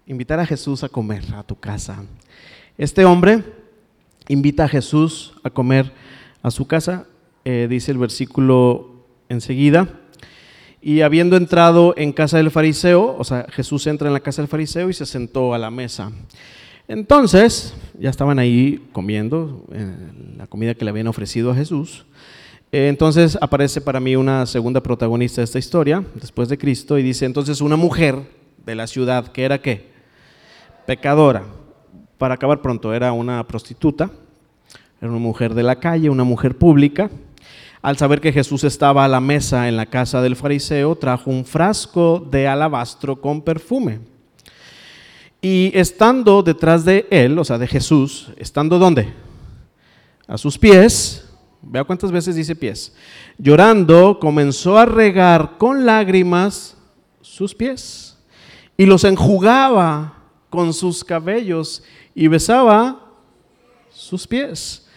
Invitar a Jesús a comer a tu casa. Este hombre invita a Jesús a comer a su casa, eh, dice el versículo enseguida. Y habiendo entrado en casa del fariseo, o sea, Jesús entra en la casa del fariseo y se sentó a la mesa. Entonces, ya estaban ahí comiendo eh, la comida que le habían ofrecido a Jesús. Eh, entonces aparece para mí una segunda protagonista de esta historia, después de Cristo, y dice, entonces una mujer de la ciudad, que era qué? Pecadora. Para acabar pronto, era una prostituta, era una mujer de la calle, una mujer pública. Al saber que Jesús estaba a la mesa en la casa del fariseo, trajo un frasco de alabastro con perfume. Y estando detrás de él, o sea, de Jesús, estando dónde? A sus pies, vea cuántas veces dice pies, llorando, comenzó a regar con lágrimas sus pies y los enjugaba con sus cabellos y besaba sus pies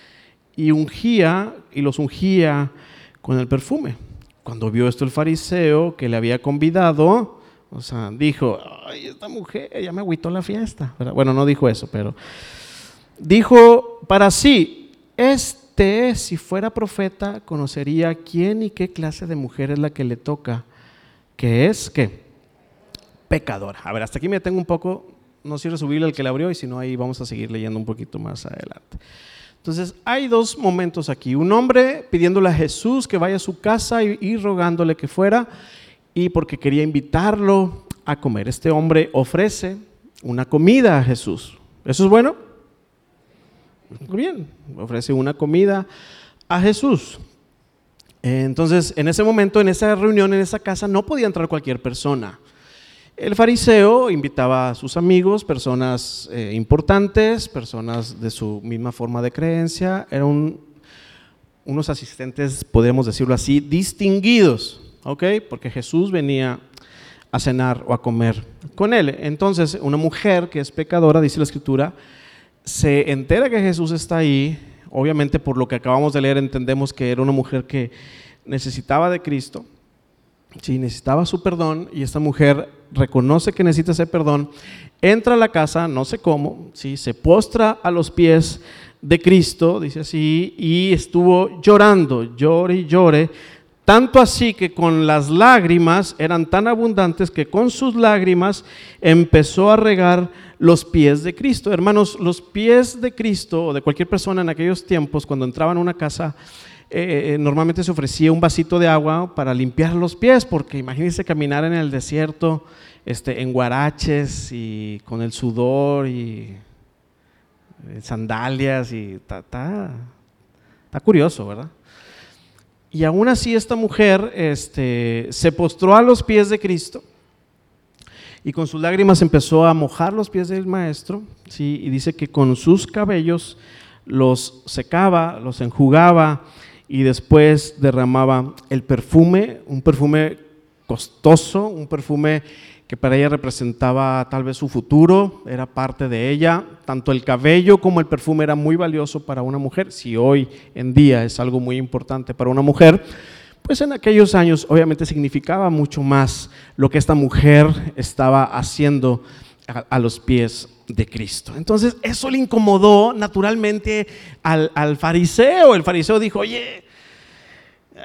y ungía y los ungía con el perfume. Cuando vio esto el fariseo que le había convidado, o sea, dijo, ay, esta mujer ya me agüitó la fiesta. Bueno, no dijo eso, pero dijo para sí, este si fuera profeta conocería quién y qué clase de mujer es la que le toca, que es que pecadora. A ver, hasta aquí me tengo un poco no sirve subirle al que le abrió y si no ahí vamos a seguir leyendo un poquito más adelante. Entonces hay dos momentos aquí. Un hombre pidiéndole a Jesús que vaya a su casa y, rogándole que fuera y porque quería invitarlo a comer. Este hombre ofrece una comida a Jesús. ¿Eso es bueno? Bien, ofrece una comida a Jesús. Entonces, en ese momento, en esa reunión, en esa casa, no podía entrar cualquier persona. El fariseo invitaba a sus amigos, personas eh, importantes, personas de su misma forma de creencia, eran unos asistentes, podemos decirlo así, distinguidos, ¿ok? Porque Jesús venía a cenar o a comer con él. Entonces, una mujer que es pecadora, dice la escritura, se entera que Jesús está ahí, obviamente por lo que acabamos de leer entendemos que era una mujer que necesitaba de Cristo, sí, necesitaba su perdón y esta mujer reconoce que necesita ese perdón, entra a la casa, no sé cómo, ¿sí? se postra a los pies de Cristo, dice así, y estuvo llorando, llore y llore, tanto así que con las lágrimas eran tan abundantes que con sus lágrimas empezó a regar los pies de Cristo. Hermanos, los pies de Cristo o de cualquier persona en aquellos tiempos, cuando entraban a una casa, eh, eh, normalmente se ofrecía un vasito de agua para limpiar los pies, porque imagínense caminar en el desierto este, en guaraches y con el sudor y eh, sandalias y está curioso, ¿verdad? Y aún así esta mujer este, se postró a los pies de Cristo y con sus lágrimas empezó a mojar los pies del maestro, ¿sí? y dice que con sus cabellos los secaba, los enjugaba y después derramaba el perfume, un perfume costoso, un perfume que para ella representaba tal vez su futuro, era parte de ella. Tanto el cabello como el perfume era muy valioso para una mujer. Si hoy en día es algo muy importante para una mujer, pues en aquellos años obviamente significaba mucho más lo que esta mujer estaba haciendo a, los pies de Cristo. Entonces eso le incomodó naturalmente al, al fariseo. El fariseo dijo, oye,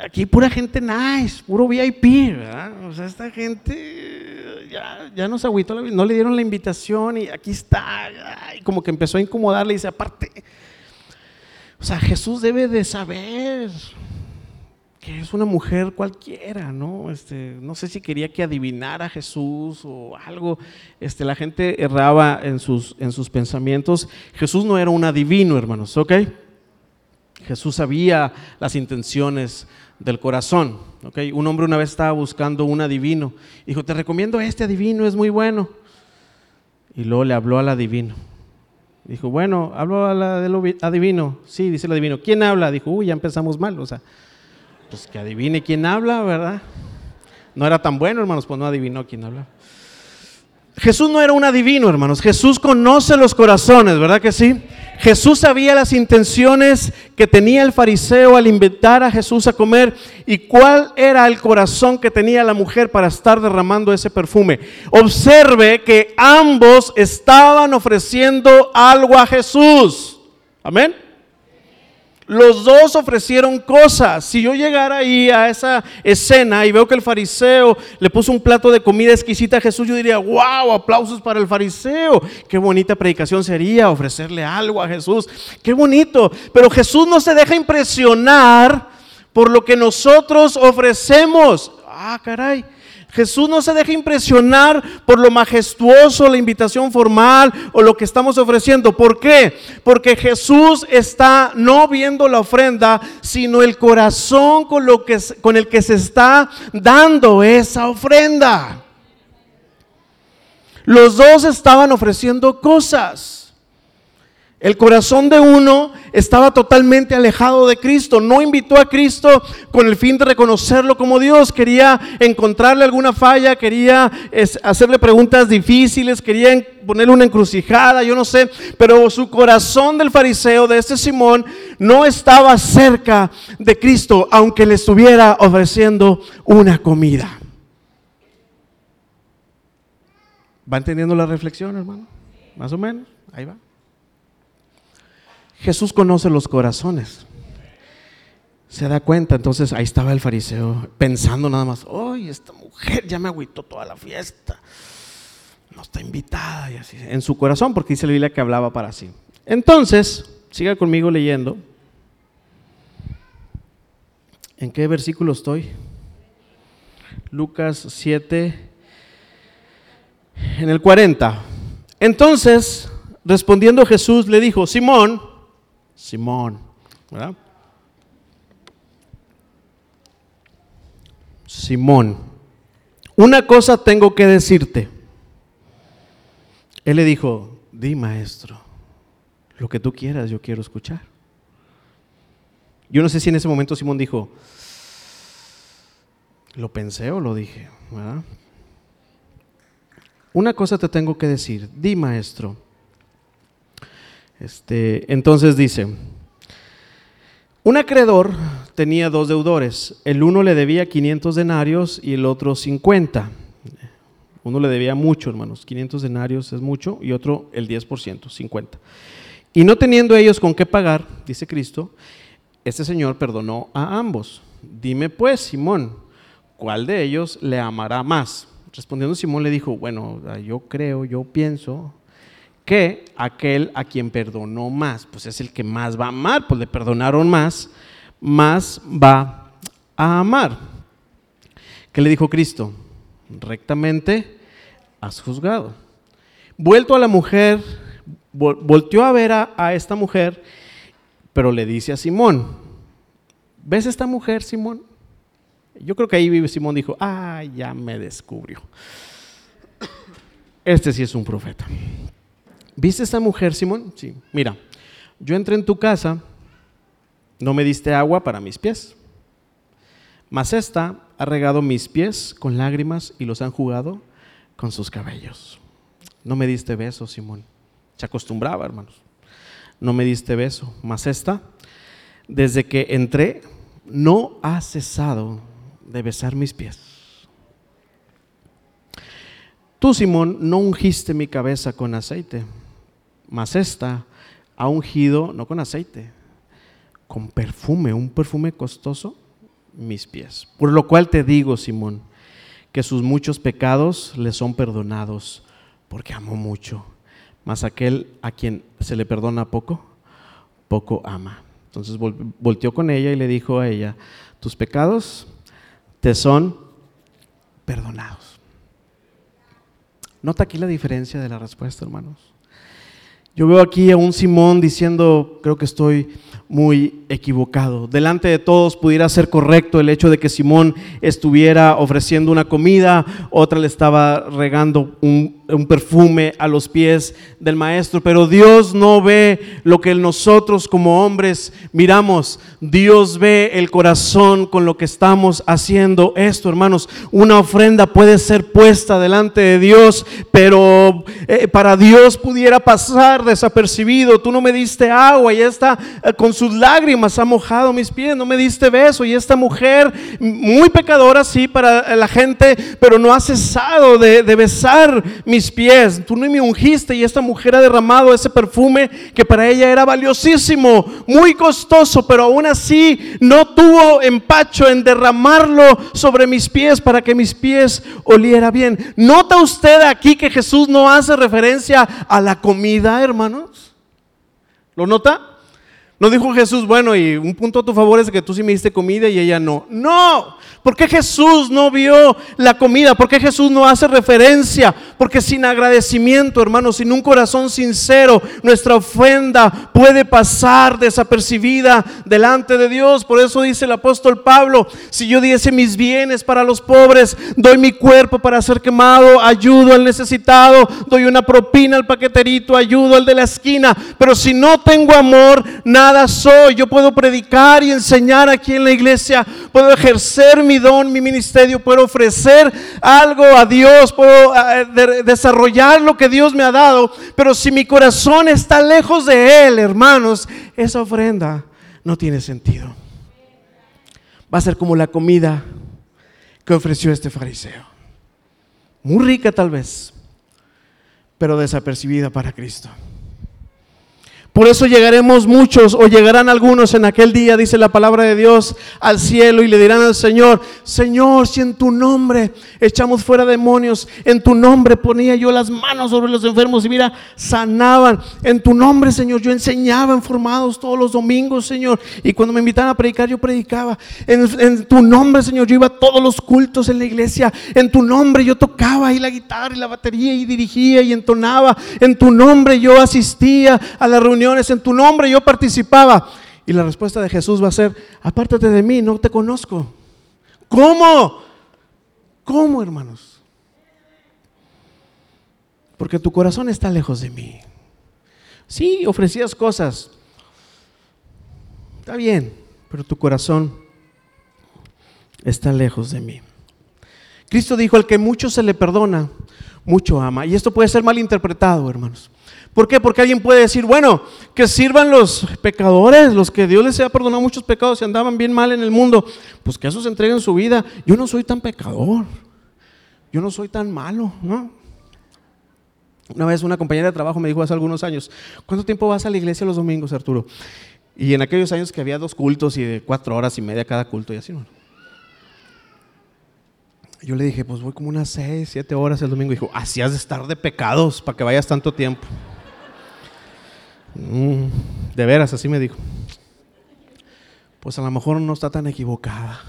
aquí pura gente nice, puro VIP, ¿verdad? O sea, esta gente ya, ya nos agüitó, no le dieron la invitación y aquí está, y como que empezó a incomodarle y dice, aparte, o sea, Jesús debe de saber que es una mujer cualquiera, ¿no? Este, no sé si quería que adivinara a Jesús o algo. Este, la gente erraba en sus, en sus pensamientos. Jesús no era un adivino, hermanos, ¿ok? Jesús sabía las intenciones del corazón. ¿okay? Un hombre una vez estaba buscando un adivino. Dijo, te recomiendo este adivino, es muy bueno. Y luego le habló al adivino. Dijo, bueno, hablo a del adivino. Sí, dice el adivino. ¿Quién habla? Dijo, uy, ya empezamos mal. O sea, pues que adivine quién habla, ¿verdad? No era tan bueno, hermanos, pues no adivinó quién habla. Jesús no era un adivino, hermanos. Jesús conoce los corazones, ¿verdad que sí? Jesús sabía las intenciones que tenía el fariseo al invitar a Jesús a comer y cuál era el corazón que tenía la mujer para estar derramando ese perfume. Observe que ambos estaban ofreciendo algo a Jesús. Amén. Los dos ofrecieron cosas. Si yo llegara ahí a esa escena y veo que el fariseo le puso un plato de comida exquisita a Jesús, yo diría, wow, aplausos para el fariseo. Qué bonita predicación sería ofrecerle algo a Jesús. Qué bonito. Pero Jesús no se deja impresionar por lo que nosotros ofrecemos. Ah, caray. Jesús no se deja impresionar por lo majestuoso, la invitación formal o lo que estamos ofreciendo. ¿Por qué? Porque Jesús está no viendo la ofrenda, sino el corazón con, lo que, con el que se está dando esa ofrenda. Los dos estaban ofreciendo cosas. El corazón de uno estaba totalmente alejado de Cristo. No invitó a Cristo con el fin de reconocerlo como Dios. Quería encontrarle alguna falla, quería hacerle preguntas difíciles, quería ponerle una encrucijada, yo no sé. Pero su corazón del fariseo, de este Simón, no estaba cerca de Cristo, aunque le estuviera ofreciendo una comida. ¿Va entendiendo la reflexión, hermano? Más o menos. Ahí va. Jesús conoce los corazones. Se da cuenta, entonces ahí estaba el fariseo pensando nada más, ¡ay, esta mujer ya me agüitó toda la fiesta! No está invitada y así, en su corazón, porque dice la Biblia que hablaba para sí. Entonces, siga conmigo leyendo. ¿En qué versículo estoy? Lucas 7, en el 40. Entonces, respondiendo Jesús, le dijo, Simón, Simón, ¿verdad? Simón, una cosa tengo que decirte. Él le dijo, di maestro, lo que tú quieras, yo quiero escuchar. Yo no sé si en ese momento Simón dijo, lo pensé o lo dije, ¿verdad? Una cosa te tengo que decir, di maestro, este, entonces dice, un acreedor tenía dos deudores. El uno le debía 500 denarios y el otro 50. Uno le debía mucho, hermanos. 500 denarios es mucho y otro el 10%, 50. Y no teniendo ellos con qué pagar, dice Cristo, este señor perdonó a ambos. Dime pues, Simón, ¿cuál de ellos le amará más? Respondiendo Simón le dijo, bueno, yo creo, yo pienso que aquel a quien perdonó más, pues es el que más va a amar, pues le perdonaron más, más va a amar. ¿Qué le dijo Cristo? Rectamente has juzgado. Vuelto a la mujer, volteó a ver a, esta mujer, pero le dice a Simón, ¿ves esta mujer, Simón? Yo creo que ahí Simón dijo, ah, ya me descubrió. Este sí es un profeta. ¿Viste esta mujer, Simón? Sí. Mira, yo entré en tu casa, no me diste agua para mis pies, mas esta ha regado mis pies con lágrimas y los han jugado con sus cabellos. No me diste beso, Simón. Se acostumbraba, hermanos. No me diste beso. Mas esta, desde que entré, no ha cesado de besar mis pies. Tú, Simón, no ungiste mi cabeza con aceite, mas esta ha ungido, no con aceite, con perfume, un perfume costoso, mis pies. Por lo cual te digo, Simón, que sus muchos pecados le son perdonados, porque amó mucho. Mas aquel a quien se le perdona poco, poco ama. Entonces volteó con ella y le dijo a ella, tus pecados te son perdonados. Nota aquí la diferencia de la respuesta, hermanos. Yo veo aquí a un Simón diciendo, creo que estoy muy equivocado. Delante de todos pudiera ser correcto el hecho de que Simón estuviera ofreciendo una comida, otra le estaba regando un, perfume a los pies del maestro, pero Dios no ve lo que nosotros como hombres miramos, Dios ve el corazón con lo que estamos haciendo esto, hermanos. Una ofrenda puede ser puesta delante de Dios, pero eh, para Dios pudiera pasar desapercibido. Tú no me diste agua y está eh, con sus lágrimas ha mojado mis pies, no me diste beso. Y esta mujer, muy pecadora, sí, para la gente, pero no ha cesado de, de besar mis pies. Tú no me ungiste y esta mujer ha derramado ese perfume que para ella era valiosísimo, muy costoso, pero aún así no tuvo empacho en derramarlo sobre mis pies para que mis pies oliera bien. ¿Nota usted aquí que Jesús no hace referencia a la comida, hermanos? ¿Lo nota? No dijo Jesús, bueno, y un punto a tu favor es que tú sí me diste comida y ella no. No, ¿por qué Jesús no vio la comida? ¿Por qué Jesús no hace referencia? Porque sin agradecimiento, hermano, sin un corazón sincero, nuestra ofrenda puede pasar desapercibida delante de Dios. Por eso dice el apóstol Pablo, si yo diese mis bienes para los pobres, doy mi cuerpo para ser quemado, ayudo al necesitado, doy una propina al paqueterito, ayudo al de la esquina, pero si no tengo amor, nada soy. Yo puedo predicar y enseñar aquí en la iglesia, puedo ejercer mi don, mi ministerio, puedo ofrecer algo a Dios, puedo eh, desarrollar lo que Dios me ha dado, pero si mi corazón está lejos de Él, hermanos, esa ofrenda no tiene sentido. Va a ser como la comida que ofreció este fariseo. Muy rica tal vez, pero desapercibida para Cristo. Por eso llegaremos muchos o llegarán algunos en aquel día, dice la palabra de Dios, al cielo y le dirán al Señor, Señor, si en tu nombre echamos fuera demonios, en tu nombre ponía yo las manos sobre los enfermos y mira, sanaban. En tu nombre, Señor, yo enseñaba en formados todos los domingos, Señor. Y cuando me invitaban a predicar, yo predicaba. En, tu nombre, Señor, yo iba a todos los cultos en la iglesia. En tu nombre yo tocaba ahí la guitarra y la batería y dirigía y entonaba. En tu nombre yo asistía a la reunión en tu nombre, yo participaba. Y la respuesta de Jesús va a ser, apártate de mí, no te conozco. ¿Cómo? ¿Cómo, hermanos? Porque tu corazón está lejos de mí. Sí, ofrecías cosas. Está bien, pero tu corazón está lejos de mí. Cristo dijo, al que mucho se le perdona, mucho ama. Y esto puede ser mal interpretado, hermanos. ¿Por qué? Porque alguien puede decir, bueno, que sirvan los pecadores, los que Dios les haya perdonado muchos pecados y andaban bien mal en el mundo, pues que esos entreguen su vida. Yo no soy tan pecador, yo no soy tan malo, ¿no? Una vez una compañera de trabajo me dijo hace algunos años, ¿cuánto tiempo vas a la iglesia los domingos, Arturo? Y en aquellos años que había dos cultos y de cuatro horas y media cada culto y así, ¿no? Yo le dije, pues voy como unas seis, siete horas el domingo. Y dijo, así has de estar de pecados para que vayas tanto tiempo. Mm, de veras, así me dijo. Pues a lo mejor no está tan equivocada.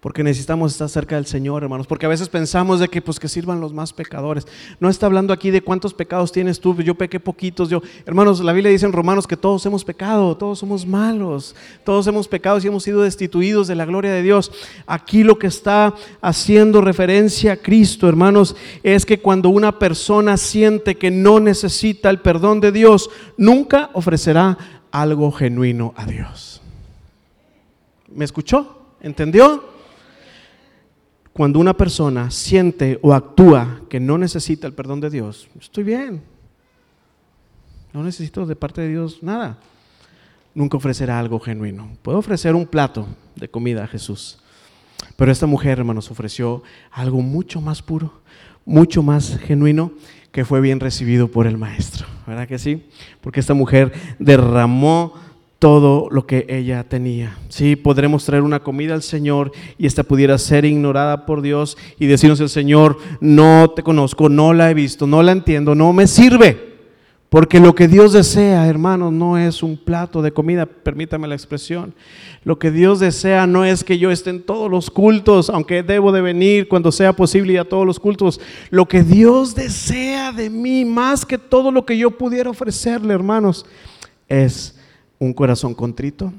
Porque necesitamos estar cerca del Señor, hermanos. Porque a veces pensamos de que pues que sirvan los más pecadores. No está hablando aquí de cuántos pecados tienes tú. Yo pequé poquitos. Yo, hermanos, la Biblia dice en Romanos que todos hemos pecado, todos somos malos, todos hemos pecado y hemos sido destituidos de la gloria de Dios. Aquí lo que está haciendo referencia a Cristo, hermanos, es que cuando una persona siente que no necesita el perdón de Dios, nunca ofrecerá algo genuino a Dios. ¿Me escuchó? ¿Entendió? Cuando una persona siente o actúa que no necesita el perdón de Dios, estoy bien. No necesito de parte de Dios nada. Nunca ofrecerá algo genuino. Puedo ofrecer un plato de comida a Jesús. Pero esta mujer, hermanos, ofreció algo mucho más puro, mucho más genuino, que fue bien recibido por el maestro. ¿Verdad que sí? Porque esta mujer derramó todo lo que ella tenía. Sí, podremos traer una comida al Señor y esta pudiera ser ignorada por Dios y decirnos el Señor, no te conozco, no la he visto, no la entiendo, no me sirve. Porque lo que Dios desea, hermanos, no es un plato de comida, permítame la expresión. Lo que Dios desea no es que yo esté en todos los cultos, aunque debo de venir cuando sea posible a todos los cultos. Lo que Dios desea de mí, más que todo lo que yo pudiera ofrecerle, hermanos, es un corazón contrito,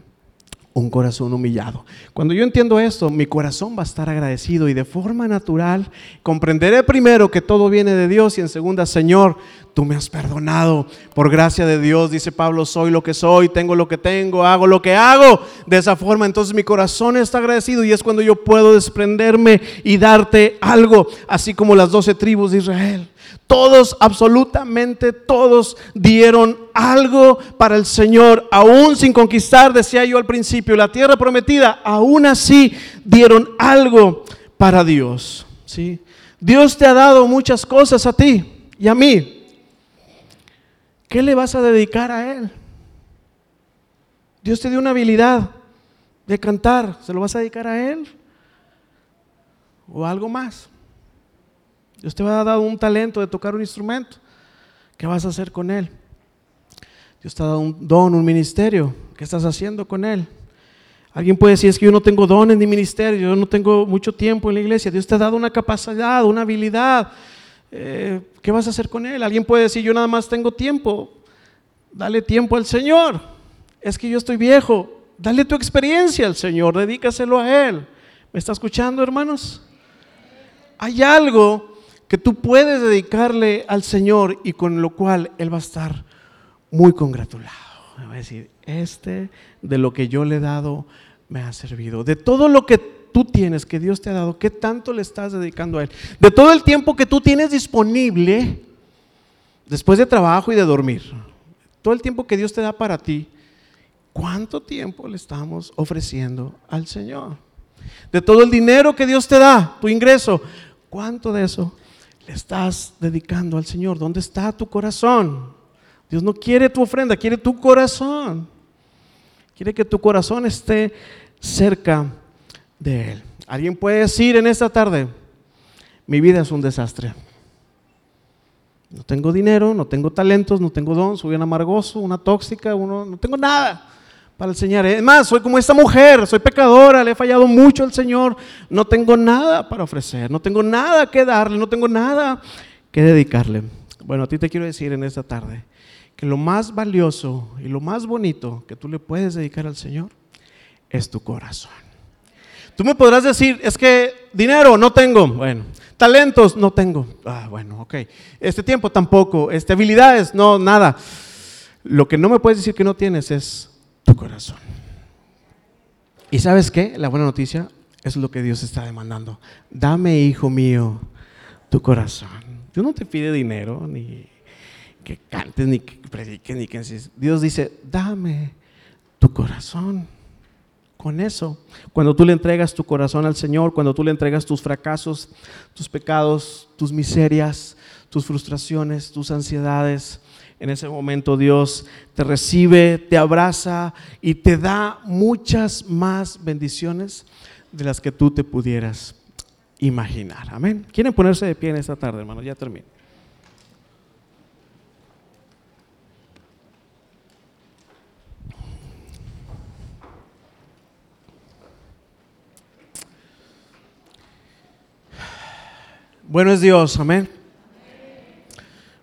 un corazón humillado. Cuando yo entiendo esto, mi corazón va a estar agradecido y de forma natural comprenderé primero que todo viene de Dios y en segunda, Señor, tú me has perdonado. Por gracia de Dios, dice Pablo, soy lo que soy, tengo lo que tengo, hago lo que hago. De esa forma, entonces mi corazón está agradecido y es cuando yo puedo desprenderme y darte algo, así como las doce tribus de Israel. Todos, absolutamente todos dieron algo para el Señor, aún sin conquistar, decía yo al principio, la tierra prometida, aún así dieron algo para Dios. ¿sí? Dios te ha dado muchas cosas a ti y a mí. ¿Qué le vas a dedicar a Él? Dios te dio una habilidad de cantar, ¿se lo vas a dedicar a Él? ¿O algo más? Dios te ha dado un talento de tocar un instrumento. ¿Qué vas a hacer con él? Dios te ha dado un don, un ministerio. ¿Qué estás haciendo con él? Alguien puede decir, es que yo no tengo dones ni ministerio, yo no tengo mucho tiempo en la iglesia. Dios te ha dado una capacidad, una habilidad. Eh, ¿Qué vas a hacer con él? Alguien puede decir, yo nada más tengo tiempo. Dale tiempo al Señor. Es que yo estoy viejo. Dale tu experiencia al Señor, dedícaselo a Él. ¿Me está escuchando, hermanos? Hay algo que tú puedes dedicarle al Señor y con lo cual Él va a estar muy congratulado. Va a decir, este de lo que yo le he dado me ha servido. De todo lo que tú tienes, que Dios te ha dado, ¿qué tanto le estás dedicando a Él? De todo el tiempo que tú tienes disponible después de trabajo y de dormir, todo el tiempo que Dios te da para ti, ¿cuánto tiempo le estamos ofreciendo al Señor? De todo el dinero que Dios te da, tu ingreso, ¿cuánto de eso le estás dedicando al Señor? ¿Dónde está tu corazón? Dios no quiere tu ofrenda, quiere tu corazón. Quiere que tu corazón esté cerca de Él. Alguien puede decir en esta tarde, mi vida es un desastre. No tengo dinero, no tengo talentos, no tengo don, soy un amargoso, una tóxica, uno, no tengo nada para enseñar. Es más, soy como esta mujer, soy pecadora, le he fallado mucho al Señor, no tengo nada para ofrecer, no tengo nada que darle, no tengo nada que dedicarle. Bueno, a ti te quiero decir en esta tarde que lo más valioso y lo más bonito que tú le puedes dedicar al Señor es tu corazón. Tú me podrás decir, es que dinero no tengo, bueno, talentos no tengo, ah, bueno, ok, este tiempo tampoco, este, habilidades, no, nada. Lo que no me puedes decir que no tienes es tu corazón. ¿Y sabes qué? La buena noticia es lo que Dios está demandando. Dame, hijo mío, tu corazón. Dios no te pide dinero, ni que cantes, ni que prediques, ni que... Dios dice, dame tu corazón. Con eso, cuando tú le entregas tu corazón al Señor, cuando tú le entregas tus fracasos, tus pecados, tus miserias, tus frustraciones, tus ansiedades, en ese momento Dios te recibe, te abraza y te da muchas más bendiciones de las que tú te pudieras imaginar. Amén. ¿Quieren ponerse de pie en esta tarde, hermano? Ya termino. Bueno es Dios, amén.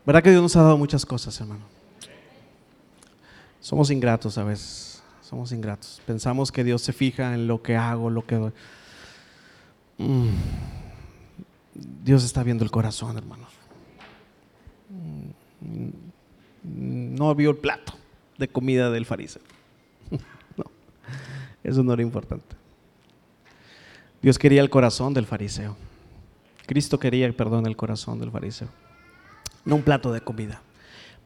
¿Verdad que Dios nos ha dado muchas cosas, hermano? Somos ingratos a veces, somos ingratos. Pensamos que Dios se fija en lo que hago, lo que doy. Mm. Dios está viendo el corazón, hermano. Mm. No vio el plato de comida del fariseo. No, eso no era importante. Dios quería el corazón del fariseo. Cristo quería, perdón, el corazón del fariseo. No un plato de comida.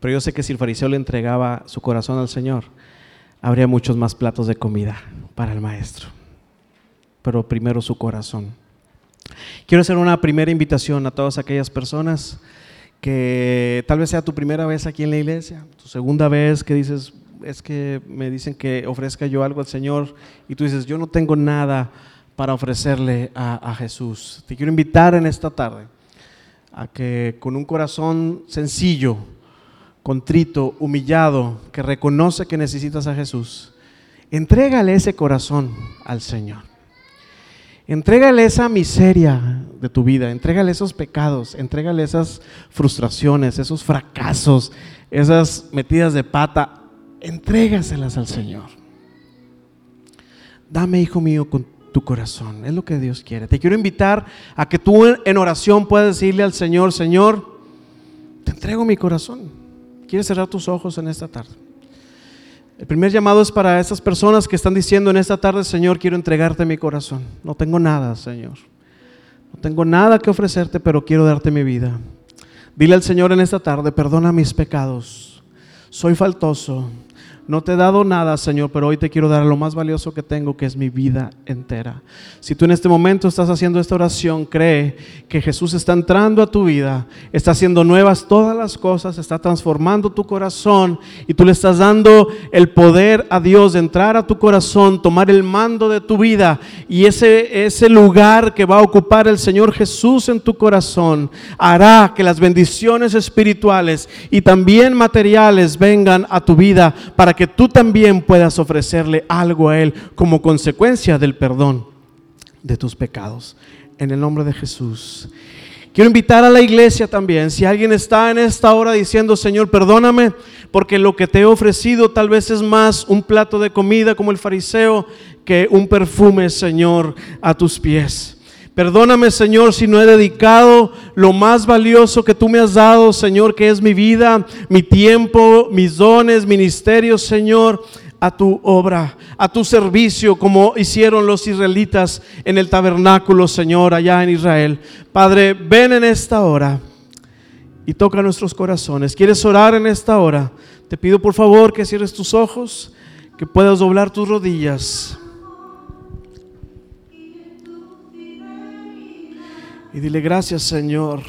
Pero yo sé que si el fariseo le entregaba su corazón al Señor, habría muchos más platos de comida para el maestro. Pero primero su corazón. Quiero hacer una primera invitación a todas aquellas personas que tal vez sea tu primera vez aquí en la iglesia, tu segunda vez que dices, es que me dicen que ofrezca yo algo al Señor y tú dices, yo no tengo nada para ofrecerle a, Jesús. Te quiero invitar en esta tarde a que con un corazón sencillo, contrito, humillado, que reconoce que necesitas a Jesús, entrégale ese corazón al Señor. Entrégale esa miseria de tu vida, entrégale esos pecados, entrégale esas frustraciones, esos fracasos, esas metidas de pata, entrégaselas al Señor. Dame, hijo mío, con tu corazón. Es lo que Dios quiere. Te quiero invitar a que tú en oración puedas decirle al Señor, Señor, te entrego mi corazón. ¿Quieres cerrar tus ojos en esta tarde? El primer llamado es para esas personas que están diciendo en esta tarde, Señor, quiero entregarte mi corazón. No tengo nada, Señor. No tengo nada que ofrecerte, pero quiero darte mi vida. Dile al Señor en esta tarde, perdona mis pecados. Soy faltoso. No te he dado nada, Señor, pero hoy te quiero dar lo más valioso que tengo, que es mi vida entera. Si tú en este momento estás haciendo esta oración, cree que Jesús está entrando a tu vida, está haciendo nuevas todas las cosas, está transformando tu corazón y tú le estás dando el poder a Dios de entrar a tu corazón, tomar el mando de tu vida y ese, ese lugar que va a ocupar el Señor Jesús en tu corazón hará que las bendiciones espirituales y también materiales vengan a tu vida para que que tú también puedas ofrecerle algo a Él como consecuencia del perdón de tus pecados. En el nombre de Jesús. Quiero invitar a la iglesia también, si alguien está en esta hora diciendo, Señor, perdóname, porque lo que te he ofrecido tal vez es más un plato de comida como el fariseo que un perfume, Señor, a tus pies. Perdóname, Señor, si no he dedicado lo más valioso que tú me has dado, Señor, que es mi vida, mi tiempo, mis dones, ministerios, Señor, a tu obra, a tu servicio, como hicieron los israelitas en el tabernáculo, Señor, allá en Israel. Padre, ven en esta hora y toca nuestros corazones. ¿Quieres orar en esta hora? Te pido por favor que cierres tus ojos, que puedas doblar tus rodillas. Y dile gracias Señor.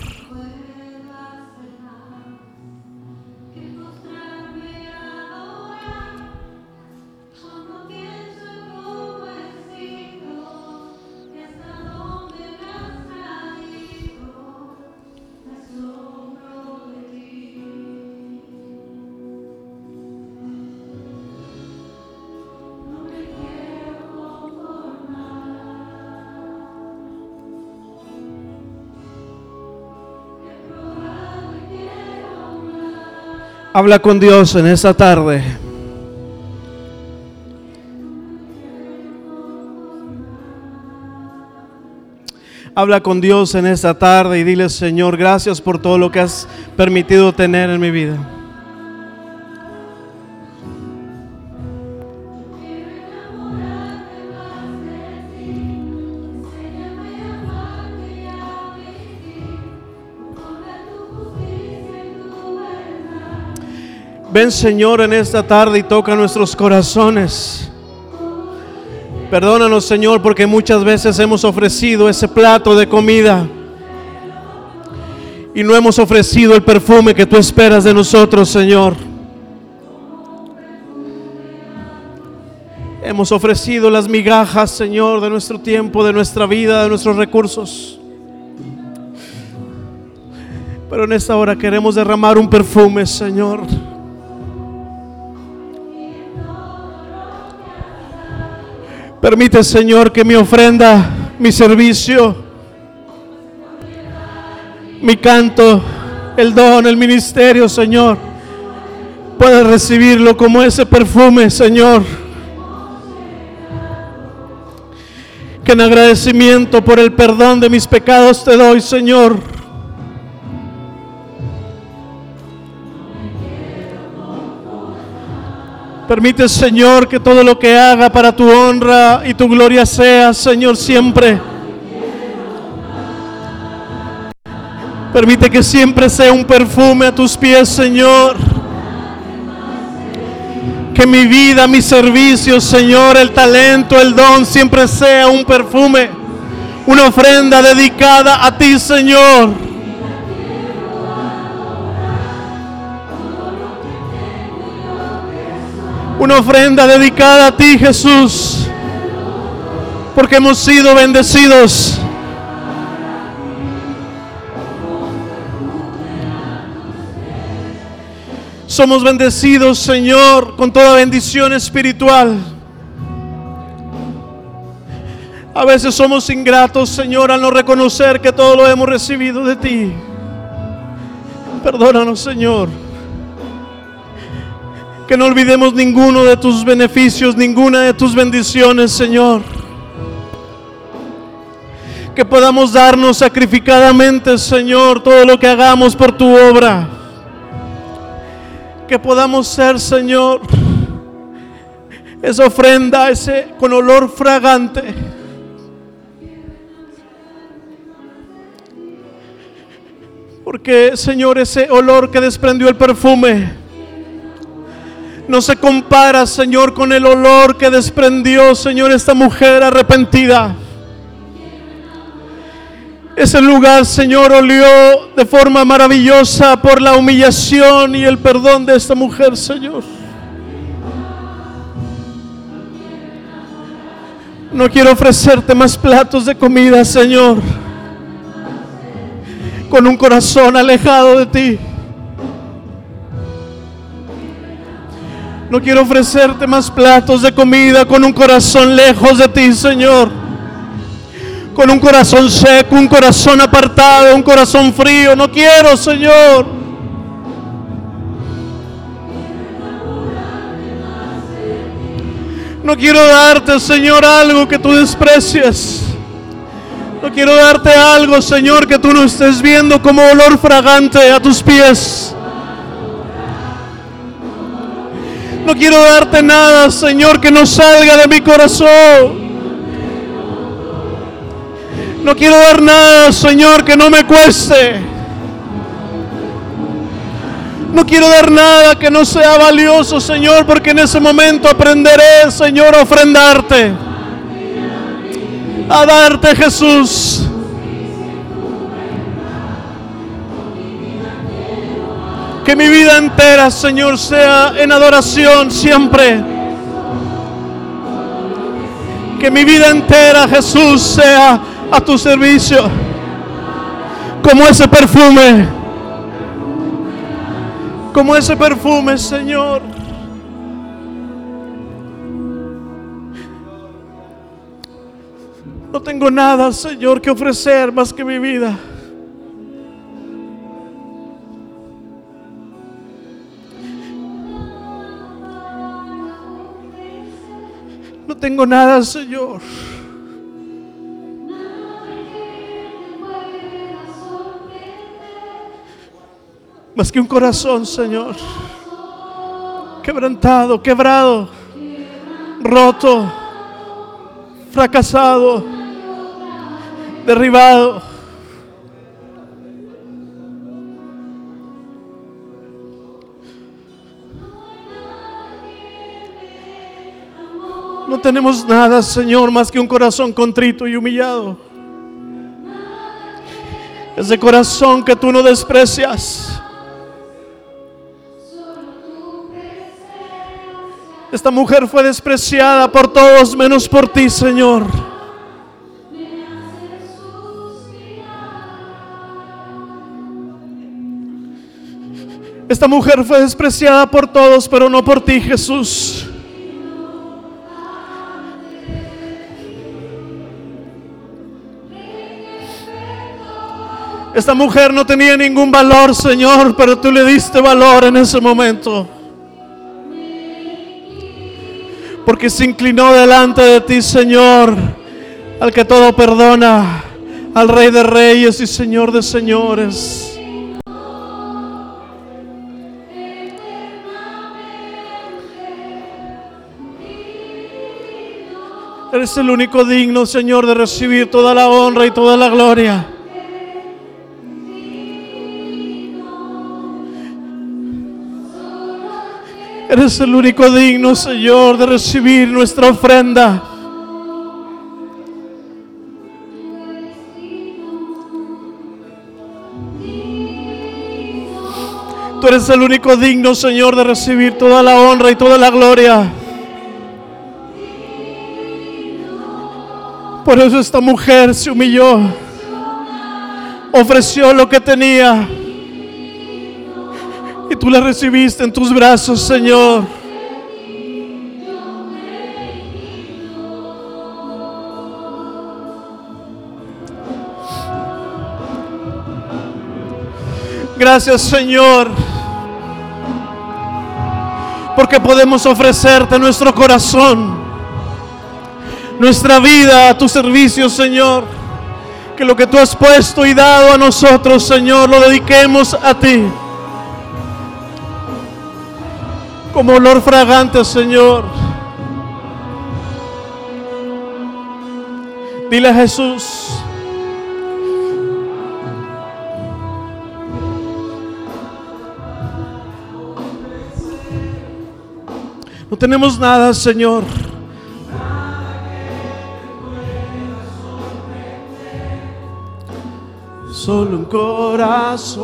Habla con Dios en esta tarde. Habla con Dios en esta tarde y dile, Señor, gracias por todo lo que has permitido tener en mi vida. Ven Señor en esta tarde y toca nuestros corazones. Perdónanos Señor porque muchas veces hemos ofrecido ese plato de comida y no hemos ofrecido el perfume que tú esperas de nosotros Señor. Hemos ofrecido las migajas Señor de nuestro tiempo, de nuestra vida, de nuestros recursos. Pero en esta hora queremos derramar un perfume Señor. Permite, Señor, que mi ofrenda, mi servicio, mi canto, el don, el ministerio, Señor, pueda recibirlo como ese perfume, Señor. Que en agradecimiento por el perdón de mis pecados te doy, Señor. Permite, Señor, que todo lo que haga para tu honra y tu gloria sea, Señor, siempre. Permite que siempre sea un perfume a tus pies, Señor. Que mi vida, mi servicio, Señor, el talento, el don, siempre sea un perfume, una ofrenda dedicada a ti, Señor. Una ofrenda dedicada a ti, Jesús. Porque hemos sido bendecidos. Somos bendecidos, Señor, con toda bendición espiritual. A veces somos ingratos, Señor, al no reconocer que todo lo hemos recibido de ti. Perdónanos, Señor. Que no olvidemos ninguno de tus beneficios, ninguna de tus bendiciones, Señor. Que podamos darnos sacrificadamente, Señor, todo lo que hagamos por tu obra que podamos ser, Señor, esa ofrenda, ese con olor fragante. Porque, Señor, ese olor que desprendió el perfume no se compara, Señor, con el olor que desprendió, Señor, esta mujer arrepentida. Ese lugar, Señor, olió de forma maravillosa por la humillación y el perdón de esta mujer, Señor. No quiero ofrecerte más platos de comida, Señor, con un corazón alejado de ti. No quiero ofrecerte más platos de comida con un corazón lejos de ti, Señor con un corazón seco, un corazón apartado, un corazón frío. No quiero, Señor. No quiero darte, Señor, algo que tú desprecias. No quiero darte algo, Señor, que tú no estés viendo como olor fragante a tus pies. No quiero darte nada, Señor, que no salga de mi corazón. No quiero dar nada, Señor, que no me cueste. No quiero dar nada que no sea valioso, Señor, porque en ese momento aprenderé, Señor, a ofrendarte. A darte, Jesús. Que mi vida entera, Señor, sea en adoración siempre. Que mi vida entera, Jesús, sea a tu servicio. Como ese perfume. Como ese perfume, Señor. No tengo nada, Señor, que ofrecer más que mi vida. Tengo nada, Señor. Más que un corazón, Señor. Quebrantado, quebrado, roto, fracasado, derribado. No tenemos nada, Señor, más que un corazón contrito y humillado. Ese corazón que tú no desprecias. Esta mujer fue despreciada por todos menos por ti, Señor. Esta mujer fue despreciada por todos, pero no por ti, Jesús. Esta mujer no tenía ningún valor, Señor, pero tú le diste valor en ese momento. porque se inclinó delante de ti, Señor, al que todo perdona, al Rey de Reyes y Señor de Señores. Eres el único digno, Señor, de recibir toda la honra y toda la gloria. Eres el único digno, Señor, de recibir nuestra ofrenda. Tú eres el único digno, Señor, de recibir toda la honra y toda la gloria. Por eso esta mujer se humilló, ofreció lo que tenía y tú la recibiste en tus brazos, Señor. Gracias, Señor, porque podemos ofrecerte nuestro corazón, nuestra vida a tu servicio, Señor. Que lo que tú has puesto y dado a nosotros, Señor, lo dediquemos a ti. Como olor fragante, Señor. Dile a Jesús. No tenemos nada, Señor. Solo un corazón.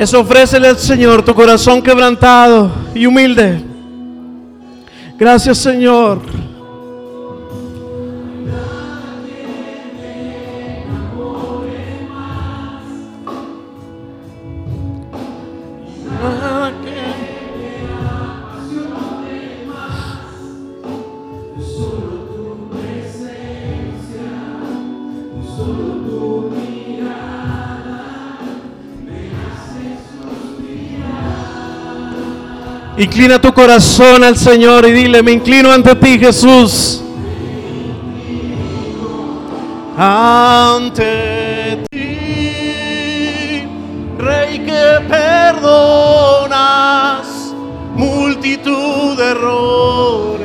Eso ofrécele al Señor tu corazón quebrantado y humilde. Gracias, Señor. Inclina tu corazón al Señor y dile, me inclino ante ti, Jesús. Ante ti, Rey que perdonas multitud de errores,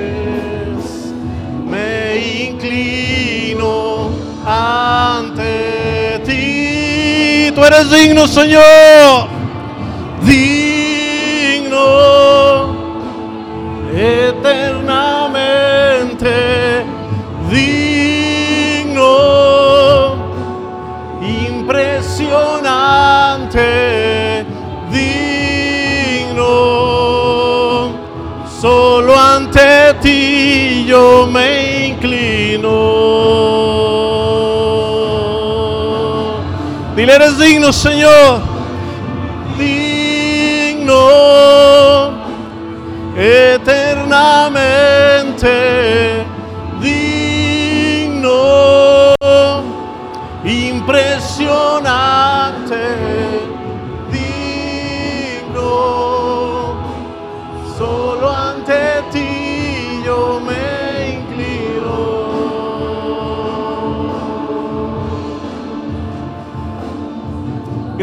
me inclino ante ti. Tú eres digno, Señor digno yo me inclino. Dile eres digno Señor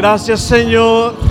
gracias Señor